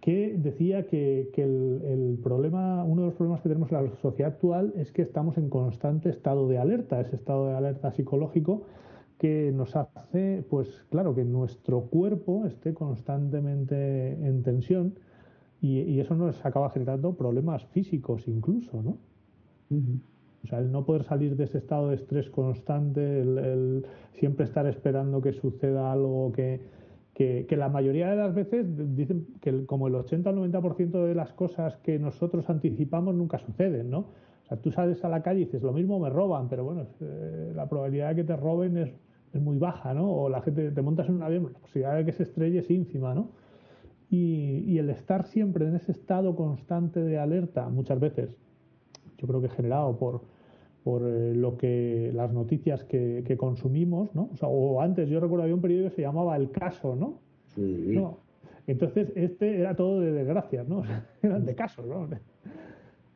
que decía que, el, el, problema, uno de los problemas que tenemos en la sociedad actual es que estamos en constante estado de alerta, ese estado de alerta psicológico que nos hace, pues claro, que nuestro cuerpo esté constantemente en tensión y, eso nos acaba generando problemas físicos incluso, ¿no? O sea, el no poder salir de ese estado de estrés constante, el, siempre estar esperando que suceda algo que, que, la mayoría de las veces dicen que como el 80 o 90% de las cosas que nosotros anticipamos nunca suceden, ¿no? O sea, tú sales a la calle y dices, lo mismo me roban, pero bueno, eh, la probabilidad de que te roben es es muy baja, ¿no? O la gente, te montas en un avión, la posibilidad de que se estrelle es ínfima, ¿no? Y, el estar siempre en ese estado constante de alerta, muchas veces, yo creo que generado por, por eh, lo que las noticias que, consumimos, ¿no? O, antes yo recuerdo había un periodo que se llamaba El Caso, ¿no? Sí. Entonces este era todo de desgracias, ¿no? eran de casos, ¿no?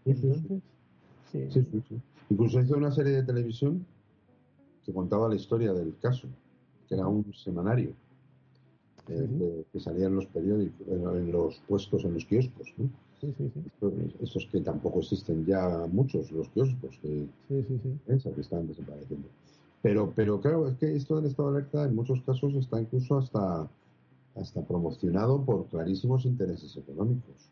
Entonces, sí. Sí, sí, Incluso hizo una serie de televisión que contaba la historia del caso, que era un semanario eh, que salía en los periódicos, en, los puestos, en los kioscos. ¿no? Sí, sí, Estos, que tampoco existen ya muchos, los kioscos, que, que están desapareciendo. Pero, pero claro, es que esto del estado de alerta en muchos casos está incluso hasta, hasta promocionado por clarísimos intereses económicos.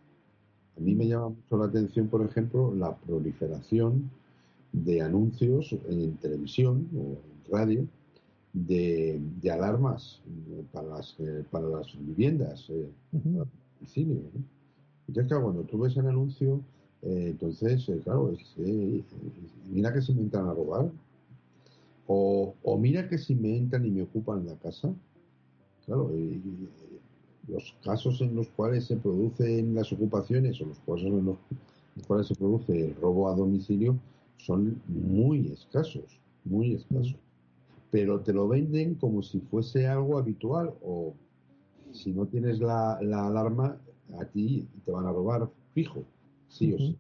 A mí me llama mucho la atención, por ejemplo, la proliferación de anuncios en televisión o en radio de, alarmas eh, para las, eh, para las viviendas, eh, Entonces, claro, cuando tú ves el anuncio, entonces, claro, mira que si me entran a robar, o, o, mira que si me entran y me ocupan la casa, claro, los casos en los cuales se producen las ocupaciones o los casos en los cuales se produce el robo a domicilio son muy escasos, muy escasos pero te lo venden como si fuese algo habitual o si no tienes la, alarma, a ti te van a robar fijo, sí o sí.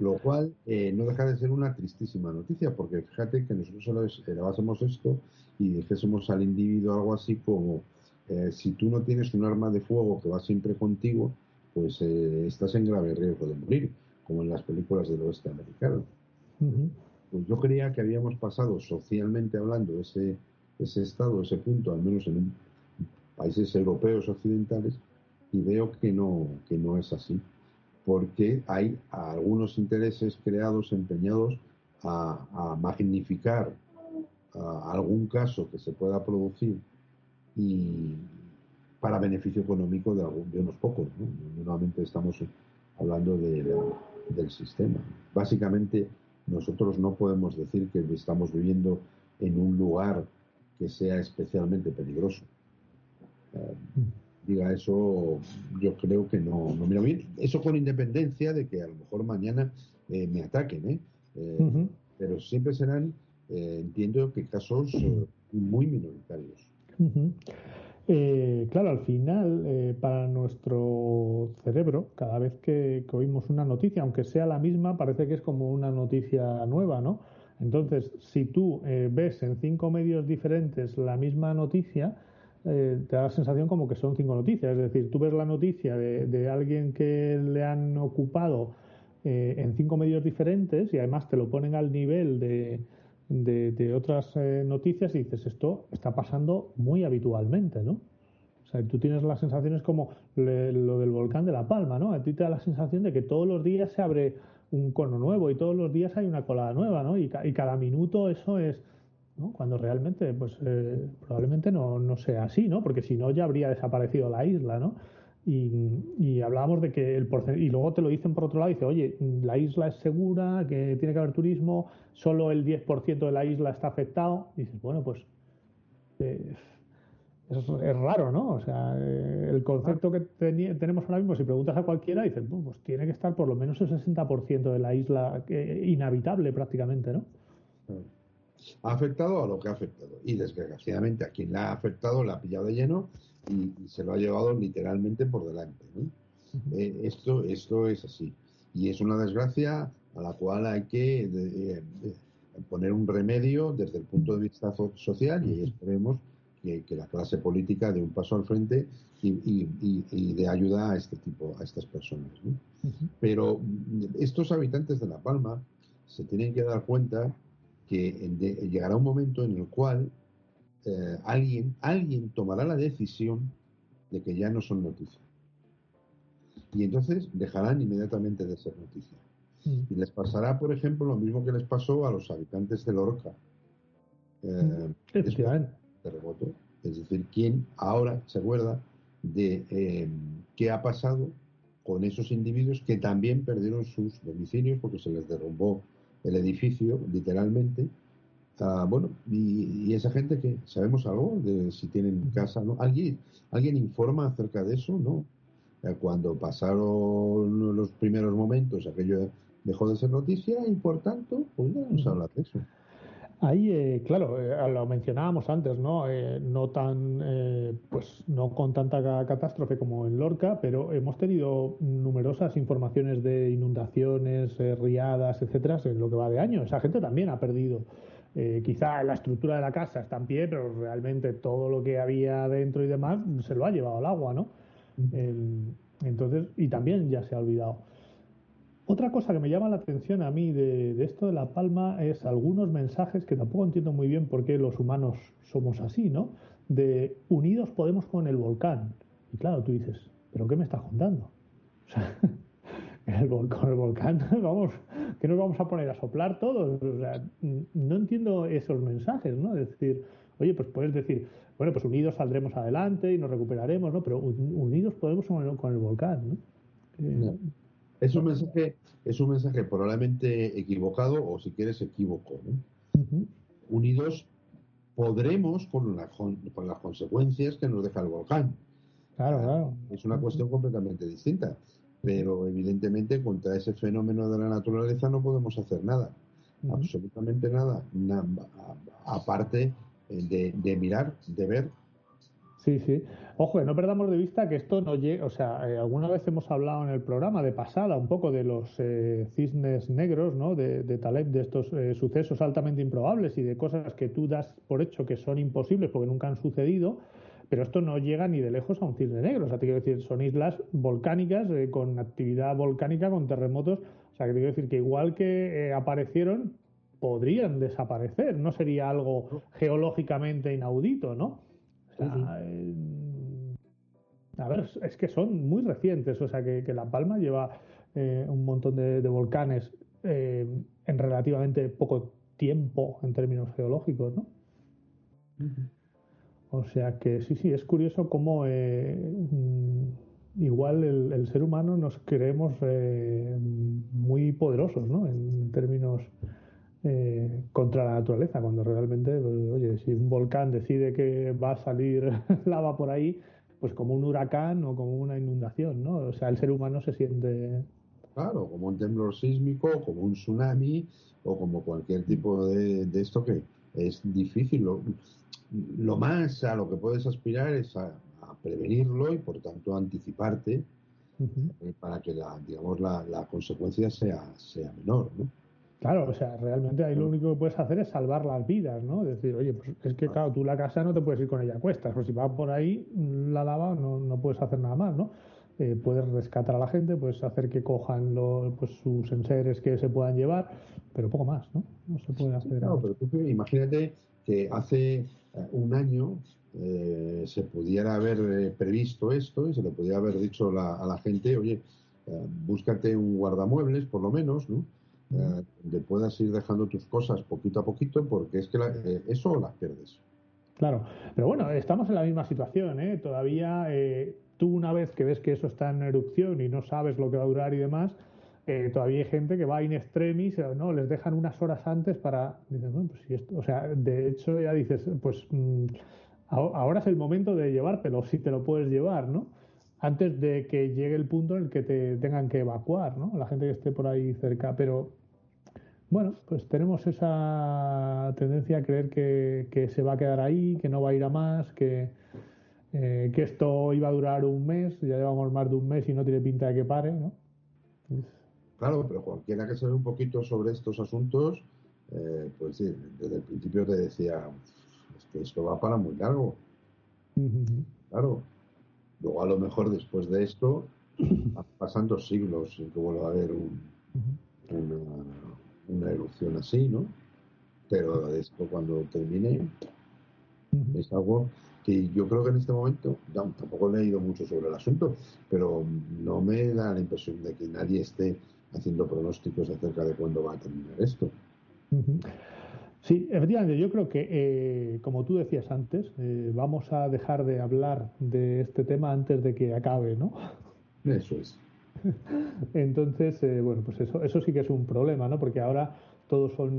Lo cual eh, no deja de ser una tristísima noticia, porque fíjate que nosotros elevásemos esto y dijésemos al individuo algo así como, eh, si tú no tienes un arma de fuego que va siempre contigo, pues eh, estás en grave riesgo de morir, como en las películas del oeste americano. Pues yo creía que habíamos pasado socialmente hablando ese, ese estado, ese punto, al menos en países europeos occidentales, y veo que no, que no es así, porque hay algunos intereses creados, empeñados a, magnificar algún caso que se pueda producir y para beneficio económico de, de unos pocos. ¿no? Normalmente estamos hablando del sistema. Básicamente, nosotros no podemos decir que estamos viviendo en un lugar que sea especialmente peligroso. Eh, diga eso, yo creo que no, no mira bien. Eso con independencia de que a lo mejor mañana eh, me ataquen, ¿eh? pero siempre serán, entiendo que casos muy minoritarios. Eh, claro, al final, eh, para nuestro cerebro, cada vez que, oímos una noticia, aunque sea la misma, parece que es como una noticia nueva, ¿no? Entonces, si tú eh, ves en cinco medios diferentes la misma noticia, te da la sensación como que son cinco noticias. Es decir, tú ves la noticia de, de alguien que le han ocupado en cinco medios diferentes y además te lo ponen al nivel de, de, otras eh, noticias y dices, esto está pasando muy habitualmente, ¿no? O sea, tú tienes las sensaciones como lo del volcán de La Palma, ¿no? A ti te da la sensación de que todos los días se abre un cono nuevo y todos los días hay una colada nueva, ¿no? Y, cada minuto eso es, ¿no? Cuando realmente, pues eh, probablemente no, no sea así, ¿no? Porque si no ya habría desaparecido la isla, ¿no? Y, hablábamos de que el porcentaje, y luego te lo dicen por otro lado, dice, oye, la isla es segura, que tiene que haber turismo, solo el 10% de la isla está afectado. Y dices, bueno, pues eh, es raro, ¿no? O sea, eh, el concepto que tenemos ahora mismo, si preguntas a cualquiera, dices, pues tiene que estar por lo menos el 60% de la isla eh, inhabitable prácticamente, ¿no? Ha afectado a lo que ha afectado. Y desgraciadamente a quien la ha afectado la ha pillado de lleno y, se lo ha llevado literalmente por delante. Eh, esto, esto es así. Y es una desgracia a la cual hay que poner un remedio desde el punto de vista social y esperemos que, la clase política dé un paso al frente y, y, dé ayuda a este tipo, a estas personas. Pero estos habitantes de La Palma se tienen que dar cuenta que llegará un momento en el cual eh, alguien, alguien tomará la decisión de que ya no son noticias. Y entonces dejarán inmediatamente de ser noticias. Mm. Y les pasará, por ejemplo, lo mismo que les pasó a los habitantes de Lorca. Eh, mm. terremoto. Es decir, ¿quién ahora se acuerda de eh, qué ha pasado con esos individuos que también perdieron sus domicilios porque se les derrumbó el edificio, literalmente, Ah, bueno, y, esa gente que sabemos algo de si tienen casa, ¿no? ¿Alguien, ¿Alguien informa acerca de eso? No. cuando pasaron los primeros momentos, aquello dejó de ser noticia y por tanto, pues ya no se habla de eso. Ahí, eh, claro, eh, lo mencionábamos antes, ¿no? Eh, no tan, pues no con tanta catástrofe como en Lorca, pero hemos tenido numerosas informaciones de inundaciones, riadas, etcétera, en lo que va de año. Esa gente también ha perdido. Quizá la estructura de la casa está en pie, pero realmente todo lo que había dentro y demás se lo ha llevado el agua, ¿no? entonces, y también ya se ha olvidado. Otra cosa que me llama la atención a mí de, esto de La Palma es algunos mensajes que tampoco entiendo muy bien por qué los humanos somos así, ¿no? De unidos podemos con el volcán. Y claro, tú dices, ¿pero qué me estás contando? O sea, el, con el volcán, vamos, que nos vamos a poner a soplar todos. O sea, no entiendo esos mensajes, ¿no? Es decir, oye, pues puedes decir, bueno, pues unidos saldremos adelante y nos recuperaremos, ¿no? Pero unidos podemos con el, con el volcán, ¿no? Eh, es un mensaje, es un mensaje probablemente equivocado o si quieres equívoco. Unidos podremos con, con, las consecuencias que nos deja el volcán. Claro, claro. Es una cuestión completamente distinta. Pero evidentemente contra ese fenómeno de la naturaleza no podemos hacer nada. Absolutamente nada. aparte de, de mirar, de ver Sí, sí. Ojo, no perdamos de vista que esto no llega, o sea, eh, alguna vez hemos hablado en el programa de pasada un poco de los eh, cisnes negros, ¿no? De, de Taleb, de estos eh, sucesos altamente improbables y de cosas que tú das por hecho que son imposibles porque nunca han sucedido, pero esto no llega ni de lejos a un cisne negro. O sea, te quiero decir, son islas volcánicas con actividad volcánica, con terremotos. O sea, que te quiero decir que igual que aparecieron, podrían desaparecer. No sería algo geológicamente inaudito, ¿no? Eh, a ver, es que son muy recientes, o sea que, La Palma lleva eh, un montón de, volcanes eh, en relativamente poco tiempo en términos geológicos, ¿no? O sea que sí, sí, es curioso cómo mm, igual el, ser humano nos creemos muy poderosos, ¿no? En términos eh, contra la naturaleza, cuando realmente, pues, oye, si un volcán decide que va a salir lava por ahí, pues como un huracán o como una inundación, ¿no? O sea, el ser humano se siente... Claro, como un temblor sísmico, como un tsunami o como cualquier tipo de, esto que es difícil. Lo, más a lo que puedes aspirar es a, prevenirlo y por tanto anticiparte eh, para que la, digamos, la, la consecuencia sea, sea menor, ¿no? Claro, o sea, realmente ahí lo único que puedes hacer es salvar las vidas, ¿no? Decir, oye, pues es que claro, tú la casa no te puedes ir con ella a cuestas, pues si va por ahí la lava no, no puedes hacer nada más, ¿no? Eh, puedes rescatar a la gente, puedes hacer que cojan pues, sus enseres que se puedan llevar, pero poco más, ¿no? No se puede hacer. Claro, pero tú imagínate que hace un año eh, se pudiera haber previsto esto y se le pudiera haber dicho a la gente, oye, búscate un guardamuebles, por lo menos, ¿no? eh, donde puedas ir dejando tus cosas poquito a poquito, porque es que eh, eso las pierdes. Claro, pero bueno, estamos en la misma situación, ¿eh? Todavía eh, tú una vez que ves que eso está en erupción y no sabes lo que va a durar y demás, eh, todavía hay gente que va in extremis, ¿no? Les dejan unas horas antes para, dices, bueno, pues si esto, o sea, de hecho ya dices, pues mm, ahora es el momento de llevártelo, si te lo puedes llevar, ¿no? antes de que llegue el punto en el que te tengan que evacuar, ¿no? La gente que esté por ahí cerca. Pero bueno, pues tenemos esa tendencia a creer que, se va a quedar ahí, que no va a ir a más, que, eh, que esto iba a durar un mes, ya llevamos más de un mes y no tiene pinta de que pare, ¿no? Claro, pero cualquiera que sabe un poquito sobre estos asuntos, eh, pues sí, desde el principio te decía, es que esto va para muy largo. Claro, Luego, a lo mejor después de esto, pasan dos siglos sin que vuelva a haber una, erupción así, ¿no? Pero esto cuando termine es algo que yo creo que en este momento, tampoco he leído mucho sobre el asunto, pero no me da la impresión de que nadie esté haciendo pronósticos acerca de cuándo va a terminar esto. Sí, efectivamente, yo creo que, eh, como tú decías antes, eh, vamos a dejar de hablar de este tema antes de que acabe, ¿no? Eso es. Entonces, eh, bueno, pues eso, eso sí que es un problema, ¿no? Porque ahora todos son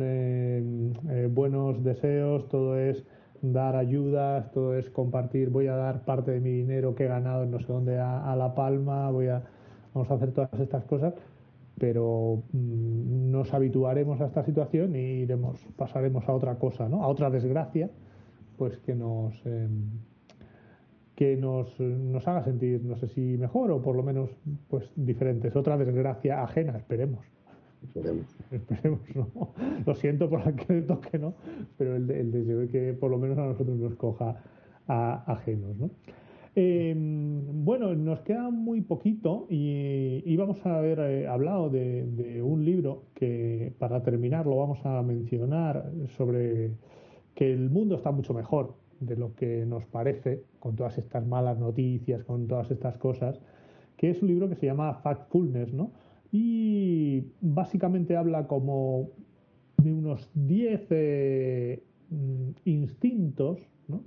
buenos deseos, todo es dar ayudas, todo es compartir, voy a dar parte de mi dinero que he ganado en no sé dónde a, La Palma, voy a, vamos a hacer todas estas cosas, pero mm, nos habituaremos a esta situación y iremos, pasaremos a otra cosa, ¿no? A otra desgracia, pues que nos em, que nos, nos haga sentir, no sé si mejor o por lo menos pues diferentes. Otra desgracia ajena, esperemos. Esperemos. Esperemos, no. Lo siento por que le toque, ¿no? Pero el, el deseo de que por lo menos a nosotros nos coja a, ajenos, ¿no? Em, bueno, nos queda muy poquito y, vamos a haber eh, hablado de, un libro que para terminar lo vamos a mencionar sobre que el mundo está mucho mejor de lo que nos parece con todas estas malas noticias, con todas estas cosas, que es un libro que se llama Factfulness, ¿no? y básicamente habla como de unos 10 eh, mm,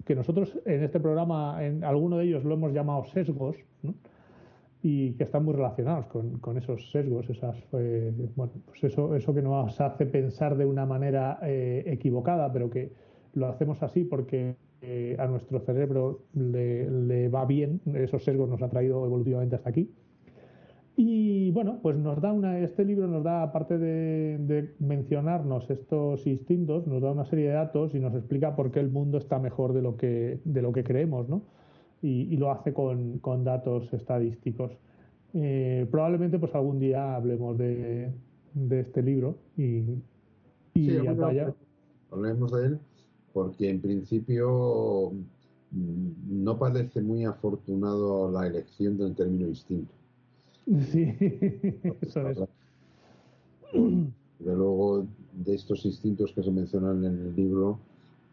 que nosotros en este programa, en alguno de ellos lo hemos llamado sesgos, y que están muy relacionados con, esos sesgos, esas, eh, bueno, pues eso, eso que nos hace pensar de una manera eh, equivocada, pero que lo hacemos así porque a nuestro cerebro le, le va bien, esos sesgos nos han traído evolutivamente hasta aquí. Y bueno, pues nos da una, este libro nos da, aparte de, mencionarnos estos instintos, nos da una serie de datos y nos explica por qué el mundo está mejor de lo que, de lo que creemos, ¿no? Y, lo hace con, con datos estadísticos. Eh, probablemente pues algún día hablemos de, de este libro y, y sí, hablemos de él porque en principio mm, no parece muy afortunado la elección del término instinto. Sí, eso es. Luego, de estos instintos que se mencionan en el libro,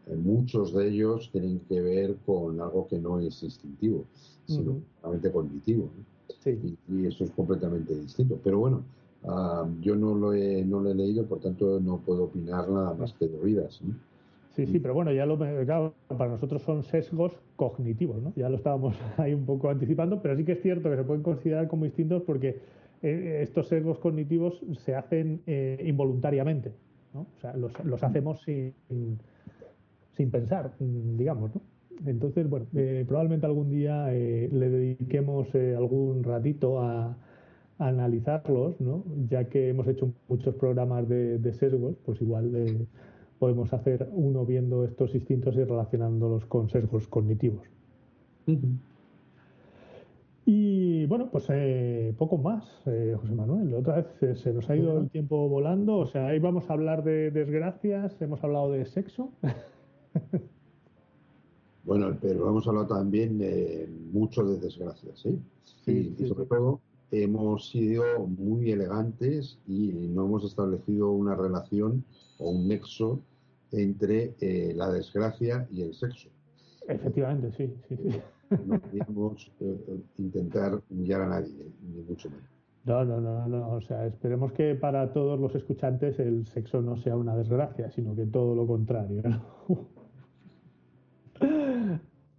eh, muchos de ellos tienen que ver con algo que no es instintivo, sino uh cognitivo. Y, eso es completamente distinto. Pero bueno, ah, yo no lo, he, no lo he leído, por tanto no puedo opinar nada más que de oídas. Sí, sí, pero bueno, ya lo claro, para nosotros son sesgos cognitivos, ¿no? Ya lo estábamos ahí un poco anticipando, pero sí que es cierto que se pueden considerar como distintos porque eh, estos sesgos cognitivos se hacen eh, involuntariamente, ¿no? O sea, los, los hacemos sin, sin, pensar, digamos, ¿no? Entonces, bueno, eh, probablemente algún día le dediquemos algún ratito a, analizarlos, ¿no? Ya que hemos hecho muchos programas de, de sesgos, pues igual podemos hacer uno viendo estos instintos y relacionándolos con sesgos cognitivos. Y bueno, pues eh, poco más, eh, José Manuel. Otra vez eh, se nos ha ido el tiempo volando. O sea, ahí vamos a hablar de desgracias, hemos hablado de sexo. bueno, pero hemos hablado también mucho de desgracias, ¿sí? y, sobre todo hemos sido muy elegantes y no hemos establecido una relación o un nexo entre eh, la desgracia y el sexo. Efectivamente, sí. sí, sí. No queríamos eh, intentar humillar a nadie, ni mucho menos. No, no, no, no. O sea, esperemos que para todos los escuchantes el sexo no sea una desgracia, sino que todo lo contrario.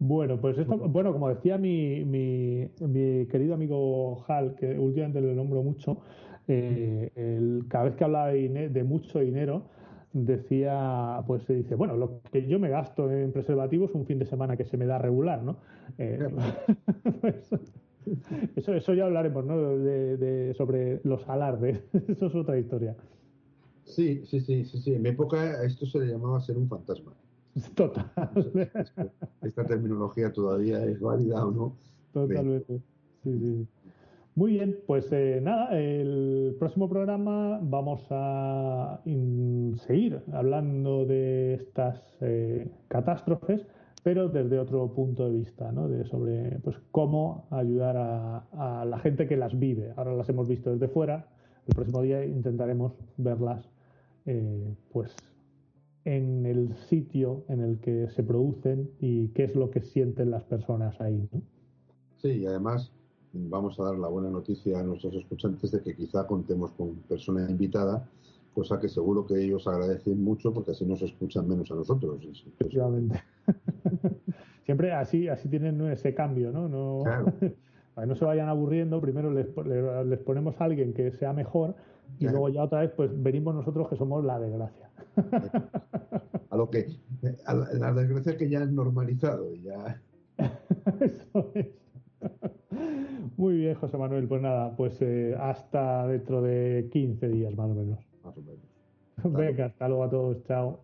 Bueno, pues esto, bueno, como decía mi, mi, mi, querido amigo Hal, que últimamente le nombro mucho, eh, el, cada vez que hablaba de, de mucho dinero, decía, pues se dice, bueno, lo que yo me gasto en preservativos un fin de semana que se me da regular, ¿no? Eh, pues, eso, eso ya hablaremos, ¿no? De, sobre los alardes, eso es otra historia. Sí, sí, sí, sí, sí. En mi época esto se le llamaba ser un fantasma. Total. Esta terminología todavía es válida o no. Totalmente. Sí, sí. Muy bien, pues eh, nada, el próximo programa vamos a seguir hablando de estas eh, catástrofes, pero desde otro punto de vista, ¿no? De sobre pues cómo ayudar a, la gente que las vive. Ahora las hemos visto desde fuera. El próximo día intentaremos verlas, eh, pues en el sitio en el que se producen y qué es lo que sienten las personas ahí, ¿no? Sí, y además vamos a dar la buena noticia a nuestros escuchantes de que quizá contemos con persona invitada, cosa que seguro que ellos agradecen mucho porque así nos escuchan menos a nosotros. Efectivamente. Siempre así, así tienen ese cambio, ¿no? No, para que no se vayan aburriendo, primero les, les, ponemos a alguien que sea mejor y luego ya otra vez pues venimos nosotros que somos la desgracia. A lo que la, desgracia que ya es normalizado. Ya... Eso es. Muy bien, José Manuel. Pues nada, pues eh, hasta dentro de 15 días más o menos. Venga, hasta luego a todos. Chao.